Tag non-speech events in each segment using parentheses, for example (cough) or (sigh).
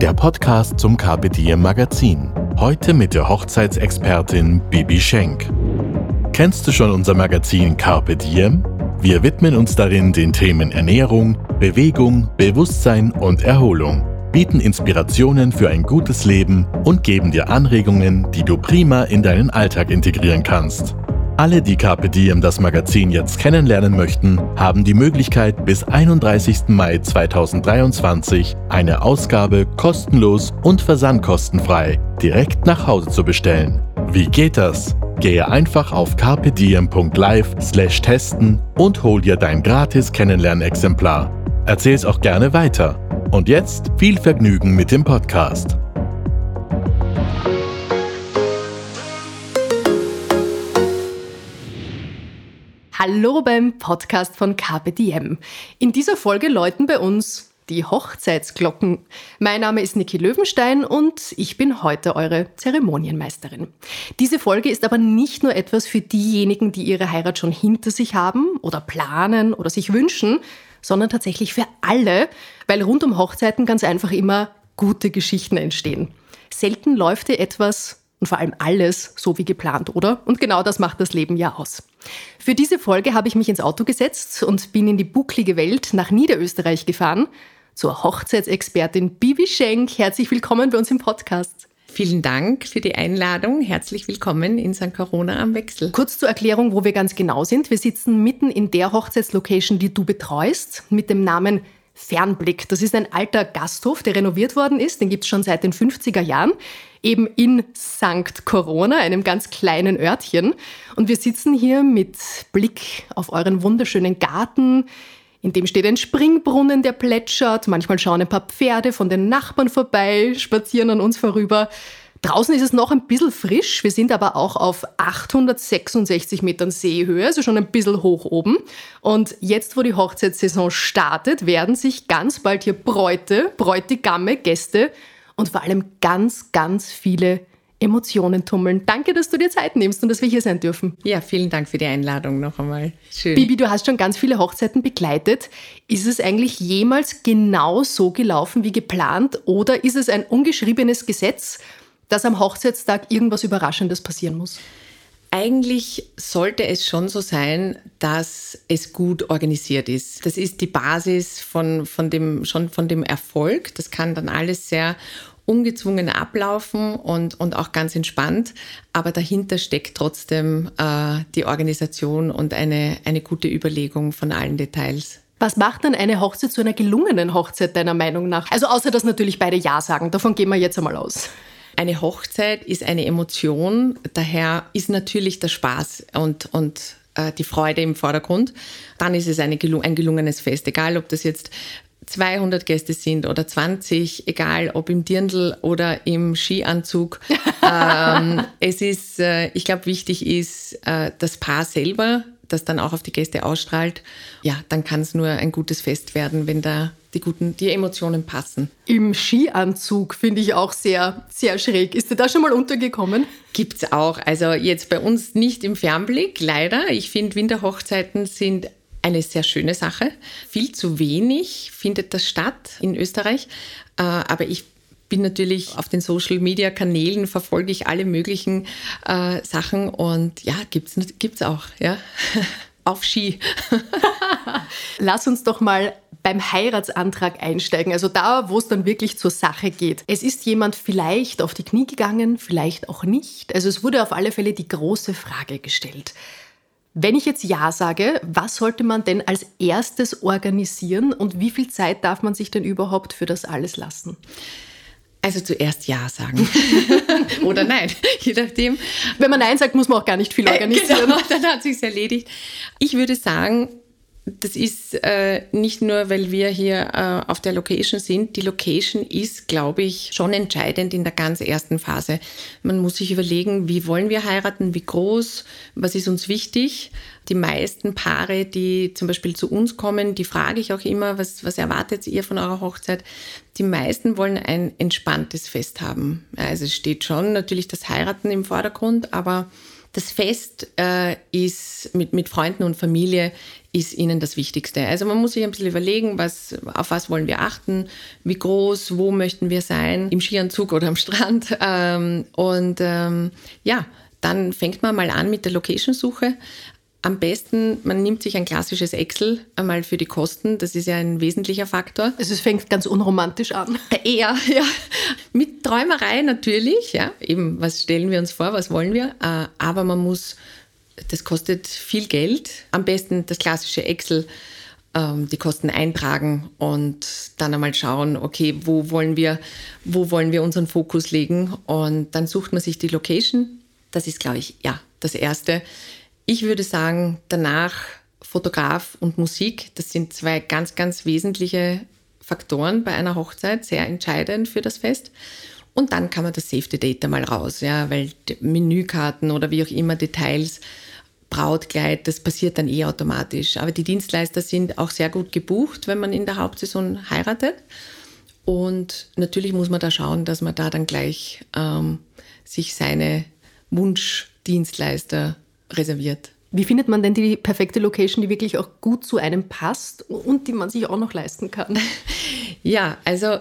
der Podcast zum Carpe Diem Magazin. Heute mit der Hochzeitsexpertin Bibi Schenk. Kennst du schon unser Magazin Carpe Diem? Wir widmen uns darin den Themen Ernährung, Bewegung, Bewusstsein und Erholung, bieten Inspirationen für ein gutes Leben und geben dir Anregungen, die du prima in deinen Alltag integrieren kannst. Alle, die Carpe Diem das Magazin jetzt kennenlernen möchten, haben die Möglichkeit, bis 31. Mai 2023 eine Ausgabe kostenlos und versandkostenfrei direkt nach Hause zu bestellen. Wie geht das? Gehe einfach auf carpediem.live slash testen und hol dir dein gratis Kennenlernexemplar. Erzähl's auch gerne weiter. Und jetzt viel Vergnügen mit dem Podcast. Hallo beim Podcast von Diem. In dieser Folge läuten bei uns die Hochzeitsglocken. Mein Name ist Niki Löwenstein und ich bin heute eure Zeremonienmeisterin. Diese Folge ist aber nicht nur etwas für diejenigen, die ihre Heirat schon hinter sich haben oder planen oder sich wünschen, sondern tatsächlich für alle, weil rund um Hochzeiten ganz einfach immer gute Geschichten entstehen. Selten läuft dir etwas und vor allem alles so wie geplant, oder? Und genau das macht das Leben ja aus. Für diese Folge habe ich mich ins Auto gesetzt und bin in die bucklige Welt nach Niederösterreich gefahren zur Hochzeitsexpertin Bibi Schenk. Herzlich willkommen bei uns im Podcast. Vielen Dank für die Einladung. Herzlich willkommen in St. Corona am Wechsel. Kurz zur Erklärung, wo wir ganz genau sind. Wir sitzen mitten in der Hochzeitslocation, die du betreust, mit dem Namen Fernblick. Das ist ein alter Gasthof, der renoviert worden ist. Den gibt es schon seit den 50er Jahren eben in St. Corona, einem ganz kleinen Örtchen. Und wir sitzen hier mit Blick auf euren wunderschönen Garten. In dem steht ein Springbrunnen, der plätschert. Manchmal schauen ein paar Pferde von den Nachbarn vorbei, spazieren an uns vorüber. Draußen ist es noch ein bisschen frisch. Wir sind aber auch auf 866 Metern Seehöhe, also schon ein bisschen hoch oben. Und jetzt, wo die Hochzeitssaison startet, werden sich ganz bald hier Bräute, Bräutigamme, Gäste und vor allem ganz, ganz viele Emotionen tummeln. Danke, dass du dir Zeit nimmst und dass wir hier sein dürfen. Ja, vielen Dank für die Einladung noch einmal. Schön. Bibi, du hast schon ganz viele Hochzeiten begleitet. Ist es eigentlich jemals genau so gelaufen wie geplant oder ist es ein ungeschriebenes Gesetz, dass am Hochzeitstag irgendwas Überraschendes passieren muss? Eigentlich sollte es schon so sein, dass es gut organisiert ist. Das ist die Basis von, von dem, schon von dem Erfolg. Das kann dann alles sehr ungezwungen ablaufen und, und auch ganz entspannt. Aber dahinter steckt trotzdem äh, die Organisation und eine, eine gute Überlegung von allen Details. Was macht dann eine Hochzeit zu einer gelungenen Hochzeit deiner Meinung nach? Also außer dass natürlich beide Ja sagen, davon gehen wir jetzt einmal aus. Eine Hochzeit ist eine Emotion, daher ist natürlich der Spaß und, und äh, die Freude im Vordergrund. Dann ist es eine, ein gelungenes Fest, egal ob das jetzt 200 Gäste sind oder 20, egal ob im Dirndl oder im Skianzug. (laughs) ähm, es ist, äh, ich glaube, wichtig ist äh, das Paar selber, das dann auch auf die Gäste ausstrahlt. Ja, dann kann es nur ein gutes Fest werden, wenn da die guten, die Emotionen passen. Im Skianzug finde ich auch sehr, sehr schräg. Ist dir da schon mal untergekommen? Gibt's auch. Also jetzt bei uns nicht im Fernblick, leider. Ich finde, Winterhochzeiten sind eine sehr schöne Sache. Viel zu wenig findet das statt in Österreich. Äh, aber ich bin natürlich auf den Social Media Kanälen, verfolge ich alle möglichen äh, Sachen und ja, gibt es auch, ja. (laughs) auf Ski. (laughs) Lass uns doch mal beim Heiratsantrag einsteigen, also da, wo es dann wirklich zur Sache geht. Es ist jemand vielleicht auf die Knie gegangen, vielleicht auch nicht. Also es wurde auf alle Fälle die große Frage gestellt. Wenn ich jetzt Ja sage, was sollte man denn als erstes organisieren und wie viel Zeit darf man sich denn überhaupt für das alles lassen? Also zuerst Ja sagen. (laughs) Oder nein, (laughs) je nachdem. Wenn man Nein sagt, muss man auch gar nicht viel äh, organisieren. (laughs) Genau, dann hat sich's erledigt. Ich würde sagen, das ist äh, nicht nur, weil wir hier äh, auf der Location sind. Die Location ist, glaube ich, schon entscheidend in der ganz ersten Phase. Man muss sich überlegen, wie wollen wir heiraten, wie groß, was ist uns wichtig. Die meisten Paare, die zum Beispiel zu uns kommen, die frage ich auch immer, was, was erwartet ihr von eurer Hochzeit? Die meisten wollen ein entspanntes Fest haben. Also es steht schon natürlich das Heiraten im Vordergrund, aber das Fest äh, ist mit, mit Freunden und Familie ist ihnen das Wichtigste. Also man muss sich ein bisschen überlegen, was, auf was wollen wir achten, wie groß, wo möchten wir sein, im Skianzug oder am Strand. (laughs) Ähm, und ähm, ja, dann fängt man mal an mit der Location-Suche. Am besten, man nimmt sich ein klassisches Excel einmal für die Kosten. Das ist ja ein wesentlicher Faktor. Also es fängt ganz unromantisch an. (laughs) Eher, ja. Mit Träumerei natürlich, ja. Eben, was stellen wir uns vor, was wollen wir? Äh, aber man muss, das kostet viel Geld. Am besten das klassische Excel ähm, die Kosten eintragen und dann einmal schauen, okay, wo wollen wir, wo wollen wir unseren Fokus legen? Und dann sucht man sich die Location. Das ist, glaube ich, ja, das Erste. Ich würde sagen, danach Fotograf und Musik, das sind zwei ganz, ganz wesentliche Faktoren bei einer Hochzeit, sehr entscheidend für das Fest. Und dann kann man das Safety Data mal raus, ja, weil Menükarten oder wie auch immer Details, Brautkleid, das passiert dann eh automatisch. Aber die Dienstleister sind auch sehr gut gebucht, wenn man in der Hauptsaison heiratet. Und natürlich muss man da schauen, dass man da dann gleich ähm, sich seine Wunschdienstleister reserviert. Wie findet man denn die perfekte Location, die wirklich auch gut zu einem passt und die man sich auch noch leisten kann? (laughs) Ja, also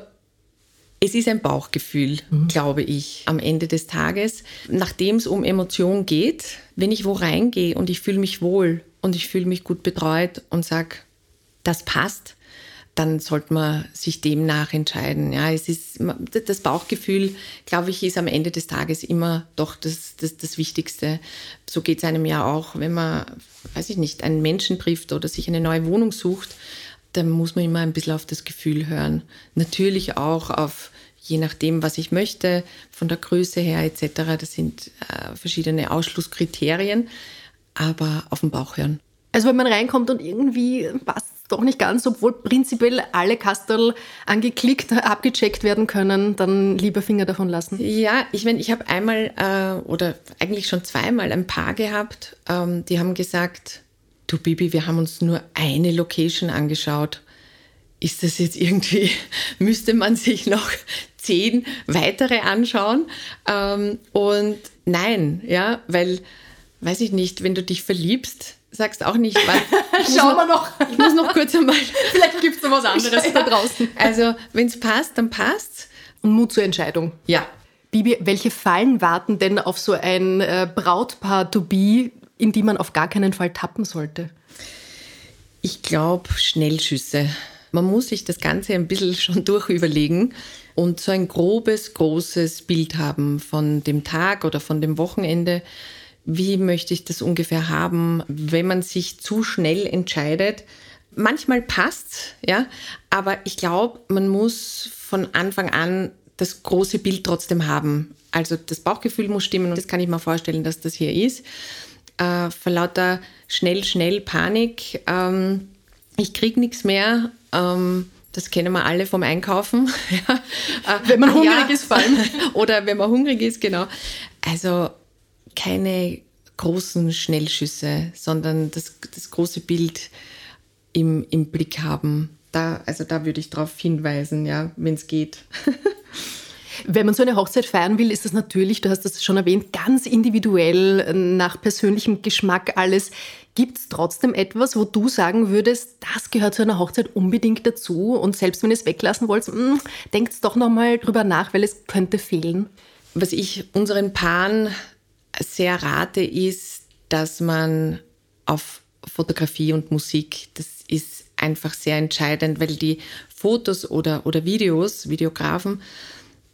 es ist ein Bauchgefühl, mhm. glaube ich, am Ende des Tages. Nachdem es um Emotionen geht, wenn ich wo reingehe und ich fühle mich wohl und ich fühle mich gut betreut und sage, das passt, dann sollte man sich demnach entscheiden. Ja, es ist das Bauchgefühl, glaube ich, ist am Ende des Tages immer doch das, das, das Wichtigste. So geht es einem ja auch, wenn man, weiß ich nicht, einen Menschen trifft oder sich eine neue Wohnung sucht, dann muss man immer ein bisschen auf das Gefühl hören. Natürlich auch auf je nachdem, was ich möchte, von der Größe her etc. Das sind äh, verschiedene Ausschlusskriterien, aber auf den Bauch hören. Also wenn man reinkommt und irgendwie passt doch nicht ganz, obwohl prinzipiell alle Kastel angeklickt, abgecheckt werden können, dann lieber Finger davon lassen. Ja, ich meine, ich habe einmal äh, oder eigentlich schon zweimal ein Paar gehabt, ähm, die haben gesagt, du Bibi, wir haben uns nur eine Location angeschaut. Ist das jetzt irgendwie, (laughs) müsste man sich noch zehn weitere anschauen? Ähm, und nein, ja, weil, weiß ich nicht, wenn du dich verliebst, sagst auch nicht, (laughs) was. Schauen wir noch. Ich muss noch kurz einmal. (laughs) Vielleicht gibt es noch was anderes da draußen. Also, wenn es passt, dann passt Und Mut zur Entscheidung. Ja. Bibi, welche Fallen warten denn auf so ein äh, Brautpaar to be, in die man auf gar keinen Fall tappen sollte? Ich glaube, Schnellschüsse. Man muss sich das Ganze ein bisschen (laughs) schon durchüberlegen und so ein grobes, großes Bild haben von dem Tag oder von dem Wochenende wie möchte ich das ungefähr haben, wenn man sich zu schnell entscheidet. Manchmal passt, ja, aber ich glaube, man muss von Anfang an das große Bild trotzdem haben. Also das Bauchgefühl muss stimmen und das kann ich mir vorstellen, dass das hier ist. Äh, vor lauter schnell, schnell Panik. Ähm, ich kriege nichts mehr. Ähm, das kennen wir alle vom Einkaufen. (laughs) wenn man hungrig ja. ist, vor allem. (laughs) Oder wenn man hungrig ist, genau. Also keine großen Schnellschüsse, sondern das, das große Bild im, im Blick haben. Da, also da würde ich darauf hinweisen, ja, wenn es geht. (laughs) Wenn man so eine Hochzeit feiern will, ist das natürlich, du hast das schon erwähnt, ganz individuell, nach persönlichem Geschmack alles. Gibt es trotzdem etwas, wo du sagen würdest, das gehört zu einer Hochzeit unbedingt dazu und selbst wenn ihr es weglassen wollt, hm, denkt doch nochmal drüber nach, weil es könnte fehlen? Was ich unseren Paaren sehr rate, ist, dass man auf Fotografie und Musik, das ist einfach sehr entscheidend, weil die Fotos oder, oder Videos, Videografen,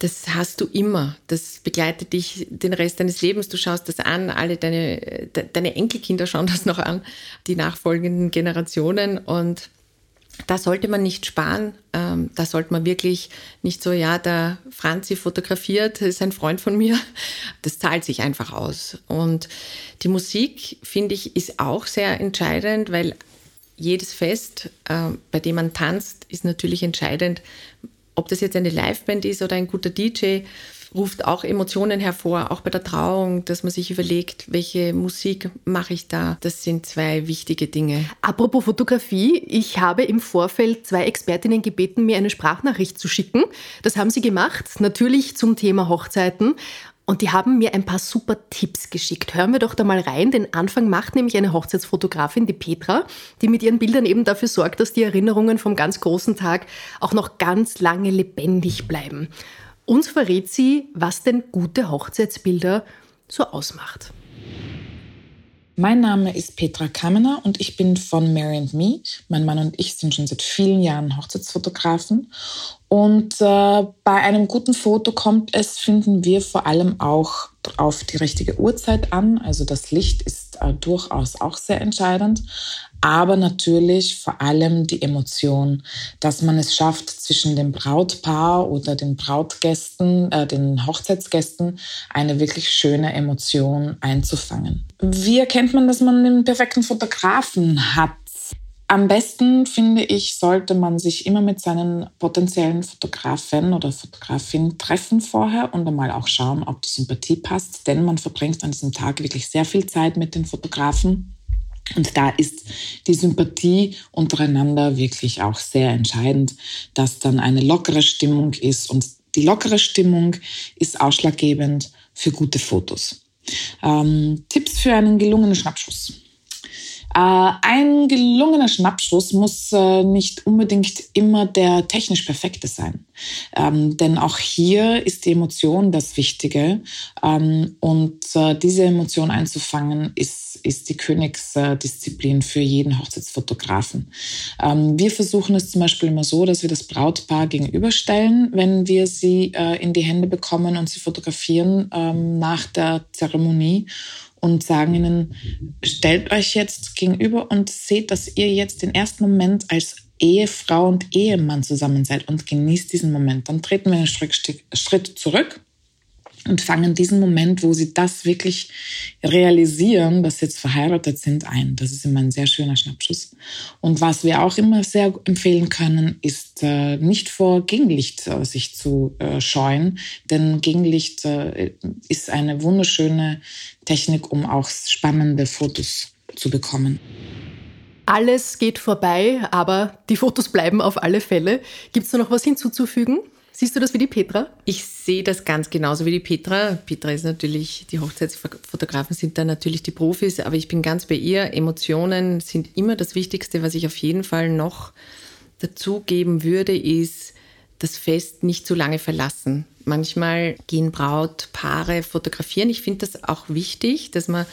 das hast du immer. Das begleitet dich den Rest deines Lebens. Du schaust das an, alle deine, deine Enkelkinder schauen das noch an, die nachfolgenden Generationen. Und da sollte man nicht sparen. Ähm, da sollte man wirklich nicht so, ja, der Franzi fotografiert, ist ein Freund von mir. Das zahlt sich einfach aus. Und die Musik, finde ich, ist auch sehr entscheidend, weil jedes Fest, äh, bei dem man tanzt, ist natürlich entscheidend, ob das jetzt eine Liveband ist oder ein guter DJ, ruft auch Emotionen hervor, auch bei der Trauung, dass man sich überlegt, welche Musik mache ich da. Das sind zwei wichtige Dinge. Apropos Fotografie, ich habe im Vorfeld zwei Expertinnen gebeten, mir eine Sprachnachricht zu schicken. Das haben sie gemacht, natürlich zum Thema Hochzeiten. Und die haben mir ein paar super Tipps geschickt. Hören wir doch da mal rein. Den Anfang macht nämlich eine Hochzeitsfotografin, die Petra, die mit ihren Bildern eben dafür sorgt, dass die Erinnerungen vom ganz großen Tag auch noch ganz lange lebendig bleiben. Uns verrät sie, was denn gute Hochzeitsbilder so ausmacht. Mein Name ist Petra Kamener und ich bin von Mary Me. Mein Mann und ich sind schon seit vielen Jahren Hochzeitsfotografen. Und äh, bei einem guten Foto kommt es, finden wir, vor allem auch auf die richtige Uhrzeit an. Also das Licht ist äh, durchaus auch sehr entscheidend aber natürlich vor allem die Emotion, dass man es schafft, zwischen dem Brautpaar oder den Brautgästen, äh, den Hochzeitsgästen, eine wirklich schöne Emotion einzufangen. Wie erkennt man, dass man den perfekten Fotografen hat? Am besten, finde ich, sollte man sich immer mit seinen potenziellen Fotografen oder Fotografin treffen vorher und einmal auch schauen, ob die Sympathie passt, denn man verbringt an diesem Tag wirklich sehr viel Zeit mit den Fotografen. Und da ist die Sympathie untereinander wirklich auch sehr entscheidend, dass dann eine lockere Stimmung ist. Und die lockere Stimmung ist ausschlaggebend für gute Fotos. Ähm, Tipps für einen gelungenen Schnappschuss. Äh, ein gelungener Schnappschuss muss äh, nicht unbedingt immer der technisch perfekte sein. Ähm, denn auch hier ist die Emotion das Wichtige. Ähm, und äh, diese Emotion einzufangen, ist, ist die Königsdisziplin für jeden Hochzeitsfotografen. Ähm, wir versuchen es zum Beispiel immer so, dass wir das Brautpaar gegenüberstellen, wenn wir sie in die Hände bekommen und sie fotografieren nach der Zeremonie und sagen ihnen, stellt euch jetzt gegenüber und seht, dass ihr jetzt den ersten Moment als Ehefrau und Ehemann zusammen seid und genießt diesen Moment. Dann treten wir einen Schritt zurück und fangen diesen Moment, wo sie das wirklich realisieren, dass sie jetzt verheiratet sind, ein. Das ist immer ein sehr schöner Schnappschuss. Und was wir auch immer sehr empfehlen können, ist äh, nicht vor Gegenlicht äh, sich zu äh, scheuen, denn Gegenlicht äh, ist eine wunderschöne Technik, um auch spannende Fotos zu bekommen. Alles geht vorbei, aber die Fotos bleiben auf alle Fälle. Gibt es noch was hinzuzufügen? Siehst du das wie die Petra? Ich sehe das ganz genauso wie die Petra. Petra ist natürlich, die Hochzeitsfotografen sind da natürlich die Profis, aber ich bin ganz bei ihr. Emotionen sind immer das Wichtigste. Was ich auf jeden Fall noch dazugeben würde, ist das Fest nicht zu lange verlassen. Manchmal gehen Brautpaare fotografieren. Ich finde das auch wichtig, dass man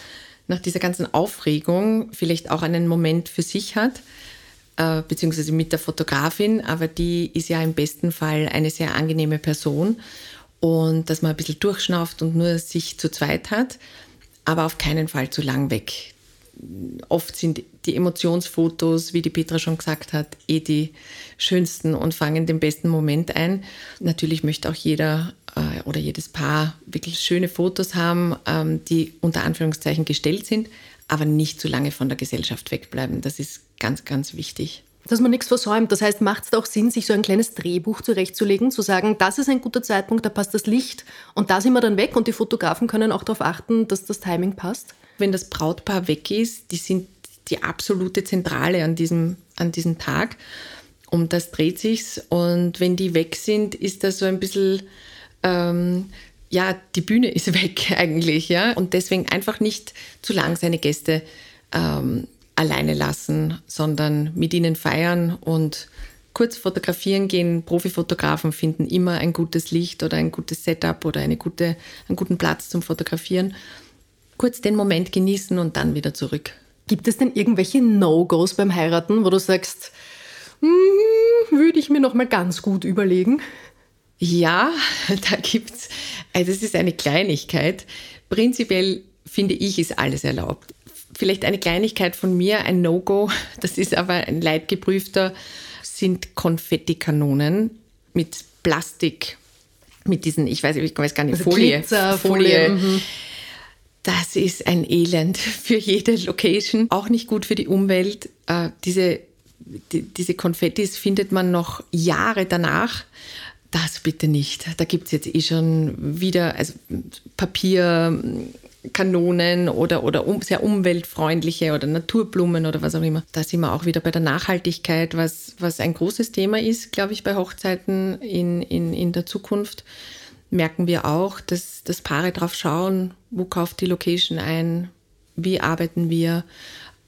nach dieser ganzen Aufregung vielleicht auch einen Moment für sich hat äh, beziehungsweise mit der Fotografin, aber die ist ja im besten Fall eine sehr angenehme Person und dass man ein bisschen durchschnauft und nur sich zu zweit hat, aber auf keinen Fall zu lang weg. Oft sind die Emotionsfotos, wie die Petra schon gesagt hat, eh die schönsten und fangen den besten Moment ein. Natürlich möchte auch jeder äh, oder jedes Paar wirklich schöne Fotos haben, ähm, die unter Anführungszeichen gestellt sind, aber nicht zu lange von der Gesellschaft wegbleiben. Das ist ganz, ganz wichtig. Dass man nichts versäumt. Das heißt, macht es auch Sinn, sich so ein kleines Drehbuch zurechtzulegen, zu sagen, das ist ein guter Zeitpunkt, da passt das Licht und da sind wir dann weg und die Fotografen können auch darauf achten, dass das Timing passt? Wenn das Brautpaar weg ist, die sind die absolute Zentrale an diesem, an diesem Tag. Um das dreht sich's. Und wenn die weg sind, ist das so ein bisschen ähm, ja, die Bühne ist (laughs) weg eigentlich, ja. Und deswegen einfach nicht zu lang seine Gäste ähm, alleine lassen, sondern mit ihnen feiern und kurz fotografieren gehen. Profifotografen finden immer ein gutes Licht oder ein gutes Setup oder eine gute, einen guten Platz zum Fotografieren. Kurz den Moment genießen und dann wieder zurück. Gibt es denn irgendwelche No-Gos beim Heiraten, wo du sagst, hm, würde ich mir noch mal ganz gut überlegen? Ja, (laughs) da gibt's. Also es ist eine Kleinigkeit. Prinzipiell finde ich, ist alles erlaubt. Vielleicht eine Kleinigkeit von mir, ein No-Go, (laughs) das ist aber ein leidgeprüfter, sind Konfettikanonen mit Plastik, mit diesen, ich weiß, ich weiß gar nicht, also Folie. Glitzer, Folie. Folie. Mhm. Das ist ein Elend (laughs) für jede Location. Auch nicht gut für die Umwelt. äh, diese, die, diese Konfettis findet man noch Jahre danach. Das bitte nicht. Da gibt es jetzt eh schon wieder also Papierkanonen oder, oder um, sehr umweltfreundliche oder Naturblumen oder was auch immer. Da sind wir auch wieder bei der Nachhaltigkeit, was, was ein großes Thema ist, glaube ich, bei Hochzeiten in, in, in der Zukunft. Merken wir auch, dass, dass Paare drauf schauen, wo kauft die Location ein, wie arbeiten wir,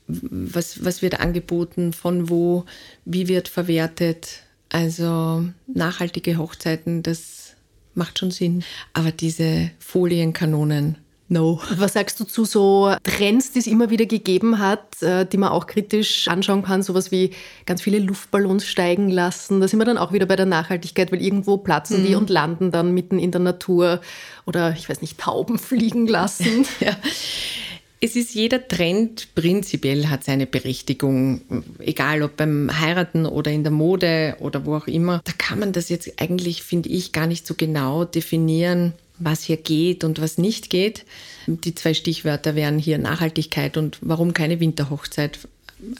was, was wird angeboten, von wo, wie wird verwertet. Also nachhaltige Hochzeiten, das macht schon Sinn. Aber diese Folienkanonen, No. Was sagst du zu so Trends, die es immer wieder gegeben hat, äh, die man auch kritisch anschauen kann? Sowas wie ganz viele Luftballons steigen lassen. Da sind wir dann auch wieder bei der Nachhaltigkeit, weil irgendwo platzen mhm. die und landen dann mitten in der Natur. Oder ich weiß nicht, Tauben (laughs) fliegen lassen. (laughs) ja es ist jeder Trend prinzipiell hat seine Berechtigung, egal ob beim Heiraten oder in der Mode oder wo auch immer. Da kann man das jetzt eigentlich, finde ich, gar nicht so genau definieren, was hier geht und was nicht geht. Die zwei Stichwörter wären hier Nachhaltigkeit und warum keine Winterhochzeit.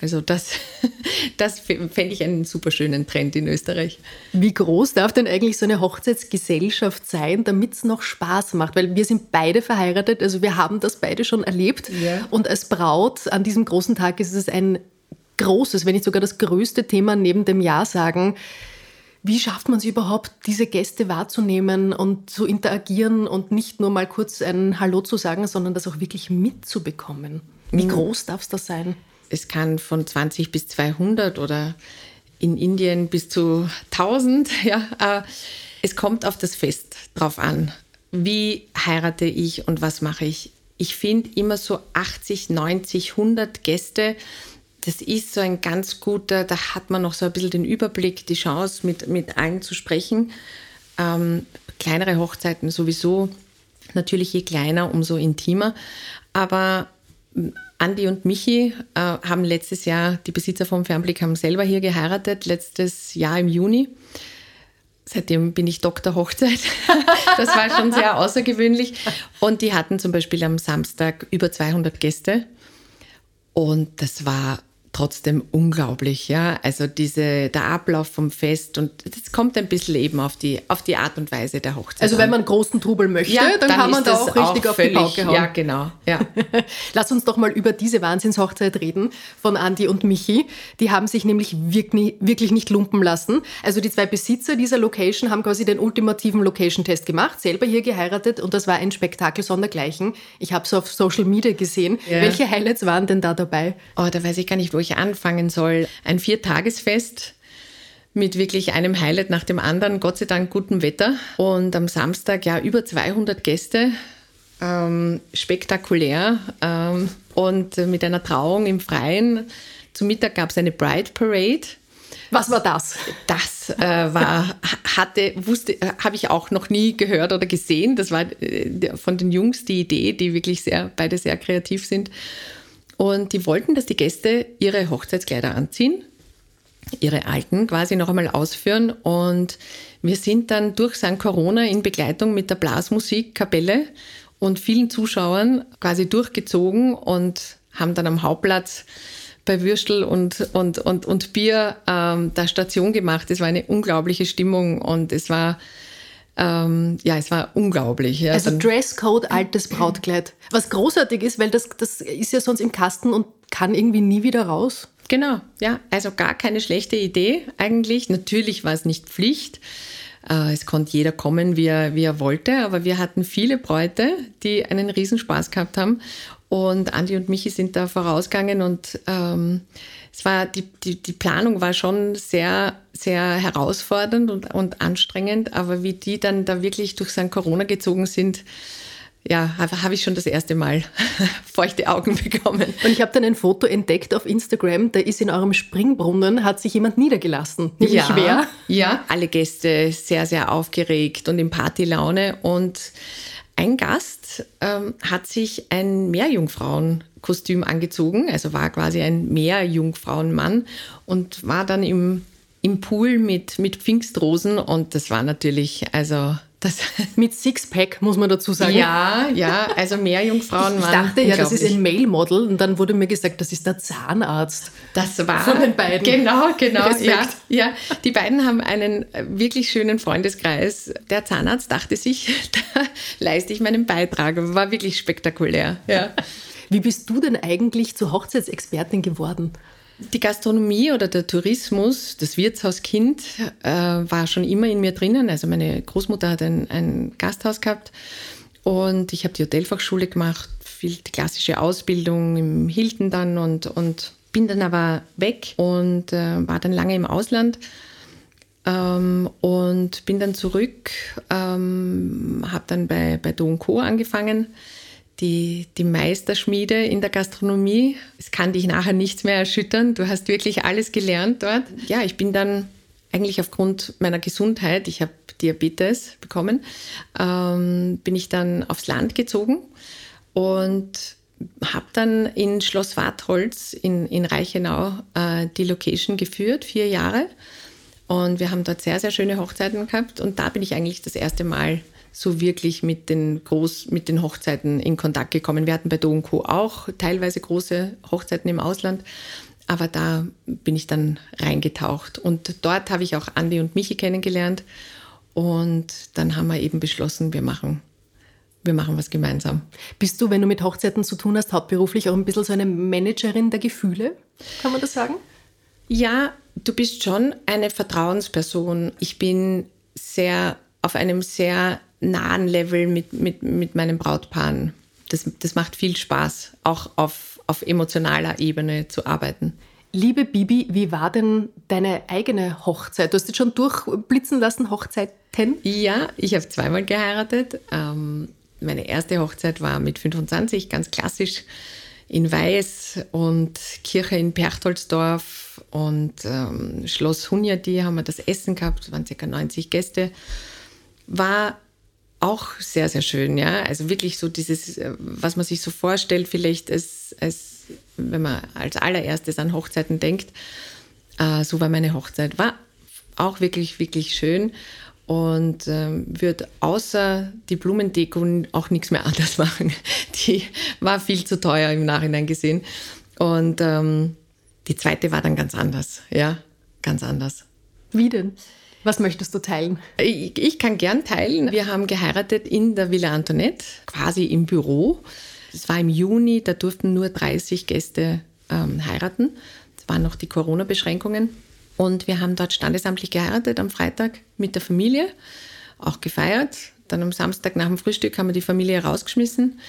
Also das, (laughs) das fände ich einen super schönen Trend in Österreich. Wie groß darf denn eigentlich so eine Hochzeitsgesellschaft sein, damit es noch Spaß macht? Weil wir sind beide verheiratet, also wir haben das beide schon erlebt. Ja. Und als Braut an diesem großen Tag ist es ein großes, wenn nicht sogar das größte Thema neben dem Ja sagen. Wie schafft man es überhaupt, diese Gäste wahrzunehmen und zu interagieren und nicht nur mal kurz ein Hallo zu sagen, sondern das auch wirklich mitzubekommen? Wie mhm. groß darf es das sein? Es kann von 20 bis 200 oder in Indien bis zu 1000. (laughs) Ja, äh, es kommt auf das Fest drauf an. Wie heirate ich und was mache ich? Ich finde immer so 80, 90, 100 Gäste. Das ist so ein ganz guter, da hat man noch so ein bisschen den Überblick, die Chance, mit, mit allen zu sprechen. Ähm, kleinere Hochzeiten sowieso. Natürlich je kleiner, umso intimer. Aber Andi und Michi äh, haben letztes Jahr, die Besitzer vom Fernblick haben selber hier geheiratet, letztes Jahr im Juni. Seitdem bin ich Doktor Hochzeit. (laughs) das war schon sehr außergewöhnlich. Und die hatten zum Beispiel am Samstag über 200 Gäste. Und das war trotzdem unglaublich, ja. Also diese, der Ablauf vom Fest und das kommt ein bisschen eben auf die, auf die Art und Weise der Hochzeit. Also wenn man großen Trubel möchte, ja, dann, dann, kann man da auch richtig auch auf die Pauke hauen. Ja, genau. Ja. (laughs) Lass uns doch mal über diese Wahnsinnshochzeit reden von Andi und Michi. Die haben sich nämlich wirklich, wirklich nicht lumpen lassen. Also die zwei Besitzer dieser Location haben quasi den ultimativen Location-Test gemacht, selber hier geheiratet und das war ein Spektakel sondergleichen. Ich habe es auf Social Media gesehen. Ja. Welche Highlights waren denn da dabei? Oh, da weiß ich gar nicht, wo ich anfangen soll. Ein Viertagesfest mit wirklich einem Highlight nach dem anderen, Gott sei Dank gutem Wetter. Und am Samstag ja über 200 Gäste, ähm, spektakulär ähm, und mit einer Trauung im Freien. Zum Mittag gab es eine Bride Parade. Was war das? Das äh, war, (laughs) hatte, wusste, habe ich auch noch nie gehört oder gesehen. Das war äh, von den Jungs die Idee, die wirklich sehr, beide sehr kreativ sind. Und die wollten, dass die Gäste ihre Hochzeitskleider anziehen, ihre alten quasi noch einmal ausführen. Und wir sind dann durch St. Corona in Begleitung mit der Blasmusikkapelle und vielen Zuschauern quasi durchgezogen und haben dann am Hauptplatz bei Würstel und, und, und, und Bier ähm, da Station gemacht. Es war eine unglaubliche Stimmung und es war ähm, ja, es war unglaublich. Ja. Also Dresscode, altes Brautkleid. Was großartig ist, weil das, das ist ja sonst im Kasten und kann irgendwie nie wieder raus. Genau, ja, also gar keine schlechte Idee eigentlich. Natürlich war es nicht Pflicht. Äh, es konnte jeder kommen, wie er, wie er wollte, aber wir hatten viele Bräute, die einen Riesenspaß gehabt haben. Und Andi und Michi sind da vorausgegangen und ähm, es war die, die, die Planung war schon sehr, sehr herausfordernd und, und anstrengend, aber wie die dann da wirklich durch sein Corona gezogen sind, ja, habe hab ich schon das erste Mal (laughs) feuchte Augen (laughs) bekommen. Und ich habe dann ein Foto entdeckt auf Instagram, da ist in eurem Springbrunnen, hat sich jemand niedergelassen. Nämlich ja, wer? Ja, alle Gäste sehr, sehr aufgeregt und in Partylaune und ein Gast ähm, hat sich ein Meerjungfrauenkostüm angezogen, also war quasi ein Meerjungfrauenmann und war dann im, im Pool mit, mit Pfingstrosen und das war natürlich, also Das (laughs) Mit Sixpack, muss man dazu sagen. Ja, ja, also mehr Jungfrauen ich, waren. Ich dachte ja, das ist ein Male-Model und dann wurde mir gesagt, das ist der Zahnarzt. Das war. Von den beiden. Genau, genau. Ja, ja, die beiden haben einen wirklich schönen Freundeskreis. Der Zahnarzt dachte sich, (laughs) da leiste ich meinen Beitrag. War wirklich spektakulär. Ja. Wie bist du denn eigentlich zur Hochzeitsexpertin geworden? Die Gastronomie oder der Tourismus, das Wirtshauskind, äh, war schon immer in mir drinnen. Also meine Großmutter hat ein, ein Gasthaus gehabt und ich habe die Hotelfachschule gemacht, viel die klassische Ausbildung im Hilton dann und, und bin dann aber weg und äh, war dann lange im Ausland. Ähm, und bin dann zurück, ähm, habe dann bei, bei Do Co. angefangen, die, die Meisterschmiede in der Gastronomie. Es kann dich nachher nichts mehr erschüttern. Du hast wirklich alles gelernt dort. Ja, ich bin dann eigentlich aufgrund meiner Gesundheit, ich habe Diabetes bekommen, ähm, bin ich dann aufs Land gezogen und habe dann in Schloss Wartholz in, in Reichenau äh, die Location geführt, vier Jahre. Und wir haben dort sehr, sehr schöne Hochzeiten gehabt. Und da bin ich eigentlich das erste Mal so wirklich mit den, Groß, mit den Hochzeiten in Kontakt gekommen. Wir hatten bei Do Co. auch teilweise große Hochzeiten im Ausland, aber da bin ich dann reingetaucht. Und dort habe ich auch Andi und Michi kennengelernt. Und dann haben wir eben beschlossen, wir machen, wir machen was gemeinsam. Bist du, wenn du mit Hochzeiten zu tun hast, hauptberuflich auch ein bisschen so eine Managerin der Gefühle? Kann man das sagen? Ja, du bist schon eine Vertrauensperson. Ich bin sehr auf einem sehr nahen Level mit, mit, mit meinen Brautpaaren. Das, das macht viel Spaß, auch auf, auf emotionaler Ebene zu arbeiten. Liebe Bibi, wie war denn deine eigene Hochzeit? Du hast jetzt schon durchblitzen lassen, Hochzeiten? Ja, ich habe zweimal geheiratet. Ähm, meine erste Hochzeit war mit 25, ganz klassisch in Weiß und Kirche in Perchtoldsdorf und ähm, Schloss Hunyadi haben wir das Essen gehabt, waren ca. 90 Gäste. War auch sehr, sehr schön, ja. Also wirklich so dieses, äh, was man sich so vorstellt, vielleicht als, als wenn man als allererstes an Hochzeiten denkt. Äh, so war meine Hochzeit. War auch wirklich, wirklich schön und ähm, würde außer die Blumendeko auch nichts mehr (laughs) anders machen. Die war viel zu teuer im Nachhinein gesehen. Und ähm, die zweite war dann ganz anders, ja, ganz anders. Wie denn? Was möchtest du teilen? Ich, ich, kann gern teilen. Wir haben geheiratet in der Villa Antoinette, quasi im Büro. Es war im Juni, da durften nur 30 Gäste ähm, heiraten. Es waren noch die Corona-Beschränkungen. Und wir haben dort standesamtlich geheiratet am Freitag mit der Familie, auch gefeiert. Dann am Samstag nach dem Frühstück haben wir die Familie rausgeschmissen,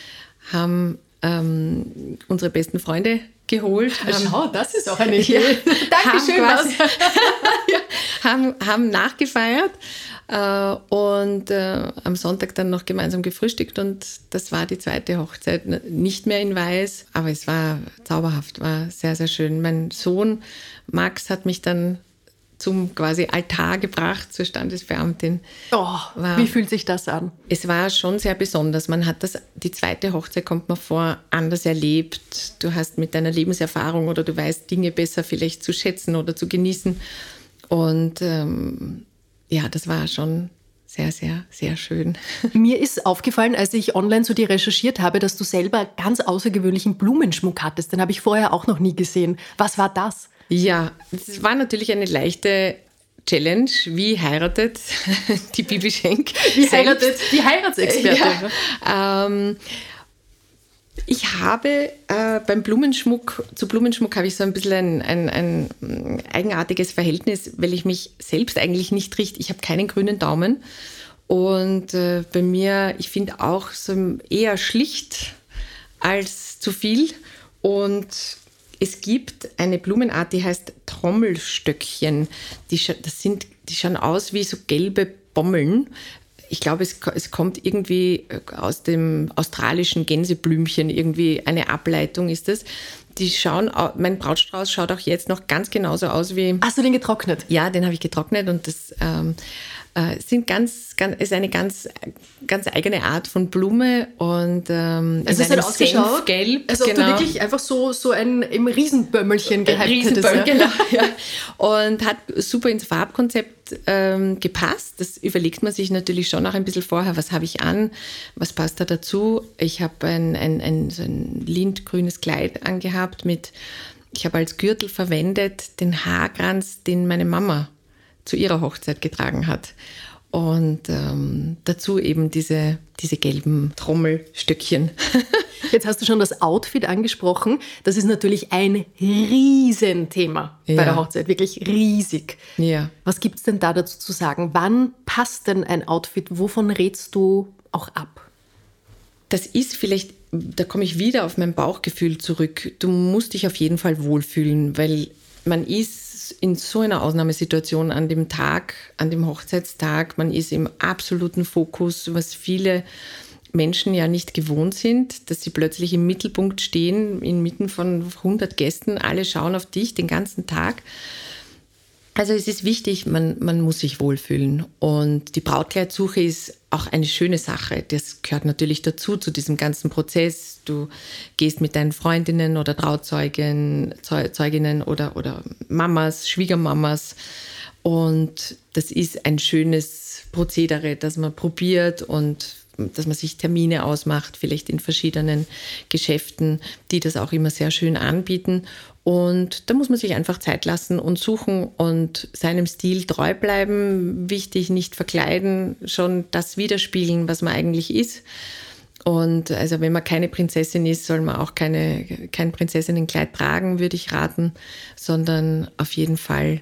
haben ähm, unsere besten Freunde geholt. Haben, Schau, das ist auch eine (laughs) Idee. Ja, Dankeschön. Haben, quasi, (laughs) ja, haben, haben nachgefeiert äh, und äh, am Sonntag dann noch gemeinsam gefrühstückt und das war die zweite Hochzeit. Nicht mehr in Weiß, aber es war zauberhaft, war sehr, sehr schön. Mein Sohn Max hat mich dann zum quasi Altar gebracht zur Standesbeamtin. Oh, war, wie fühlt sich das an? Es war schon sehr besonders. Man hat das, die zweite Hochzeit kommt man vor, anders erlebt. Du hast mit deiner Lebenserfahrung oder du weißt Dinge besser vielleicht zu schätzen oder zu genießen. Und ähm, ja, das war schon sehr, sehr, sehr schön. (laughs) Mir ist aufgefallen, als ich online zu dir recherchiert habe, dass du selber ganz außergewöhnlichen Blumenschmuck hattest. Den habe ich vorher auch noch nie gesehen. Was war das? Ja, es war natürlich eine leichte Challenge. Wie heiratet (laughs) die Bibi Schenk? Wie heiratet die Heiratsexpertin? Ja, ähm, ich habe äh, beim Blumenschmuck, zu Blumenschmuck habe ich so ein bisschen ein, ein, ein eigenartiges Verhältnis, weil ich mich selbst eigentlich nicht richte. Ich habe keinen grünen Daumen. Und äh, bei mir, ich finde auch so eher schlicht als zu viel. Und es gibt eine Blumenart, die heißt Trommelstöckchen. Die, das sind, die schauen aus wie so gelbe Bommeln. Ich glaube, es, es kommt irgendwie äh, aus dem australischen Gänseblümchen, irgendwie eine Ableitung ist das. Die schauen, mein Brautstrauß schaut auch jetzt noch ganz genauso aus wie. Hast du den getrocknet? Ja, den habe ich getrocknet und das ähm, äh, sind ganz, ganz, ist eine ganz, ganz eigene Art von Blume und ähm, es hat ausgeschaut, Senfgelb. Also genau. du wirklich einfach so, so ein im Riesenbömmelchen gehypt Riesenbömmel, ja. genau, ja. Und hat super ins Farbkonzept ähm, gepasst. Das überlegt man sich natürlich schon auch ein bisschen vorher, was habe ich an, was passt da dazu. Ich habe ein, ein, ein, so ein lindgrünes Kleid angehabt mit, ich habe als Gürtel verwendet den Haarkranz, den meine Mama zu ihrer Hochzeit getragen hat. Und ähm, dazu eben diese, diese gelben Trommelstöckchen. (laughs) Jetzt hast du schon das Outfit angesprochen. Das ist natürlich ein Riesenthema ja. bei der Hochzeit, wirklich riesig. Ja. Was gibt es denn da dazu zu sagen? Wann passt denn ein Outfit? Wovon rätst du auch ab? Das ist vielleicht, da komme ich wieder auf mein Bauchgefühl zurück. Du musst dich auf jeden Fall wohlfühlen, weil man ist in so einer Ausnahmesituation an dem Tag, an dem Hochzeitstag, man ist im absoluten Fokus, was viele Menschen ja nicht gewohnt sind, dass sie plötzlich im Mittelpunkt stehen, inmitten von 100 Gästen, alle schauen auf dich den ganzen Tag. Also es ist wichtig, man, man muss sich wohlfühlen. Und die Brautkleidsuche ist auch eine schöne Sache. Das gehört natürlich dazu, zu diesem ganzen Prozess. Du gehst mit deinen Freundinnen oder Trauzeugen, Zeuginnen oder, oder Mamas, Schwiegermamas. Und das ist ein schönes Prozedere, das man probiert und dass man sich Termine ausmacht, vielleicht in verschiedenen Geschäften, die das auch immer sehr schön anbieten. Und da muss man sich einfach Zeit lassen und suchen und seinem Stil treu bleiben. Wichtig, nicht verkleiden, schon das widerspiegeln, was man eigentlich ist. Und also wenn man keine Prinzessin ist, soll man auch keine, kein Prinzessinnenkleid tragen, würde ich raten, sondern auf jeden Fall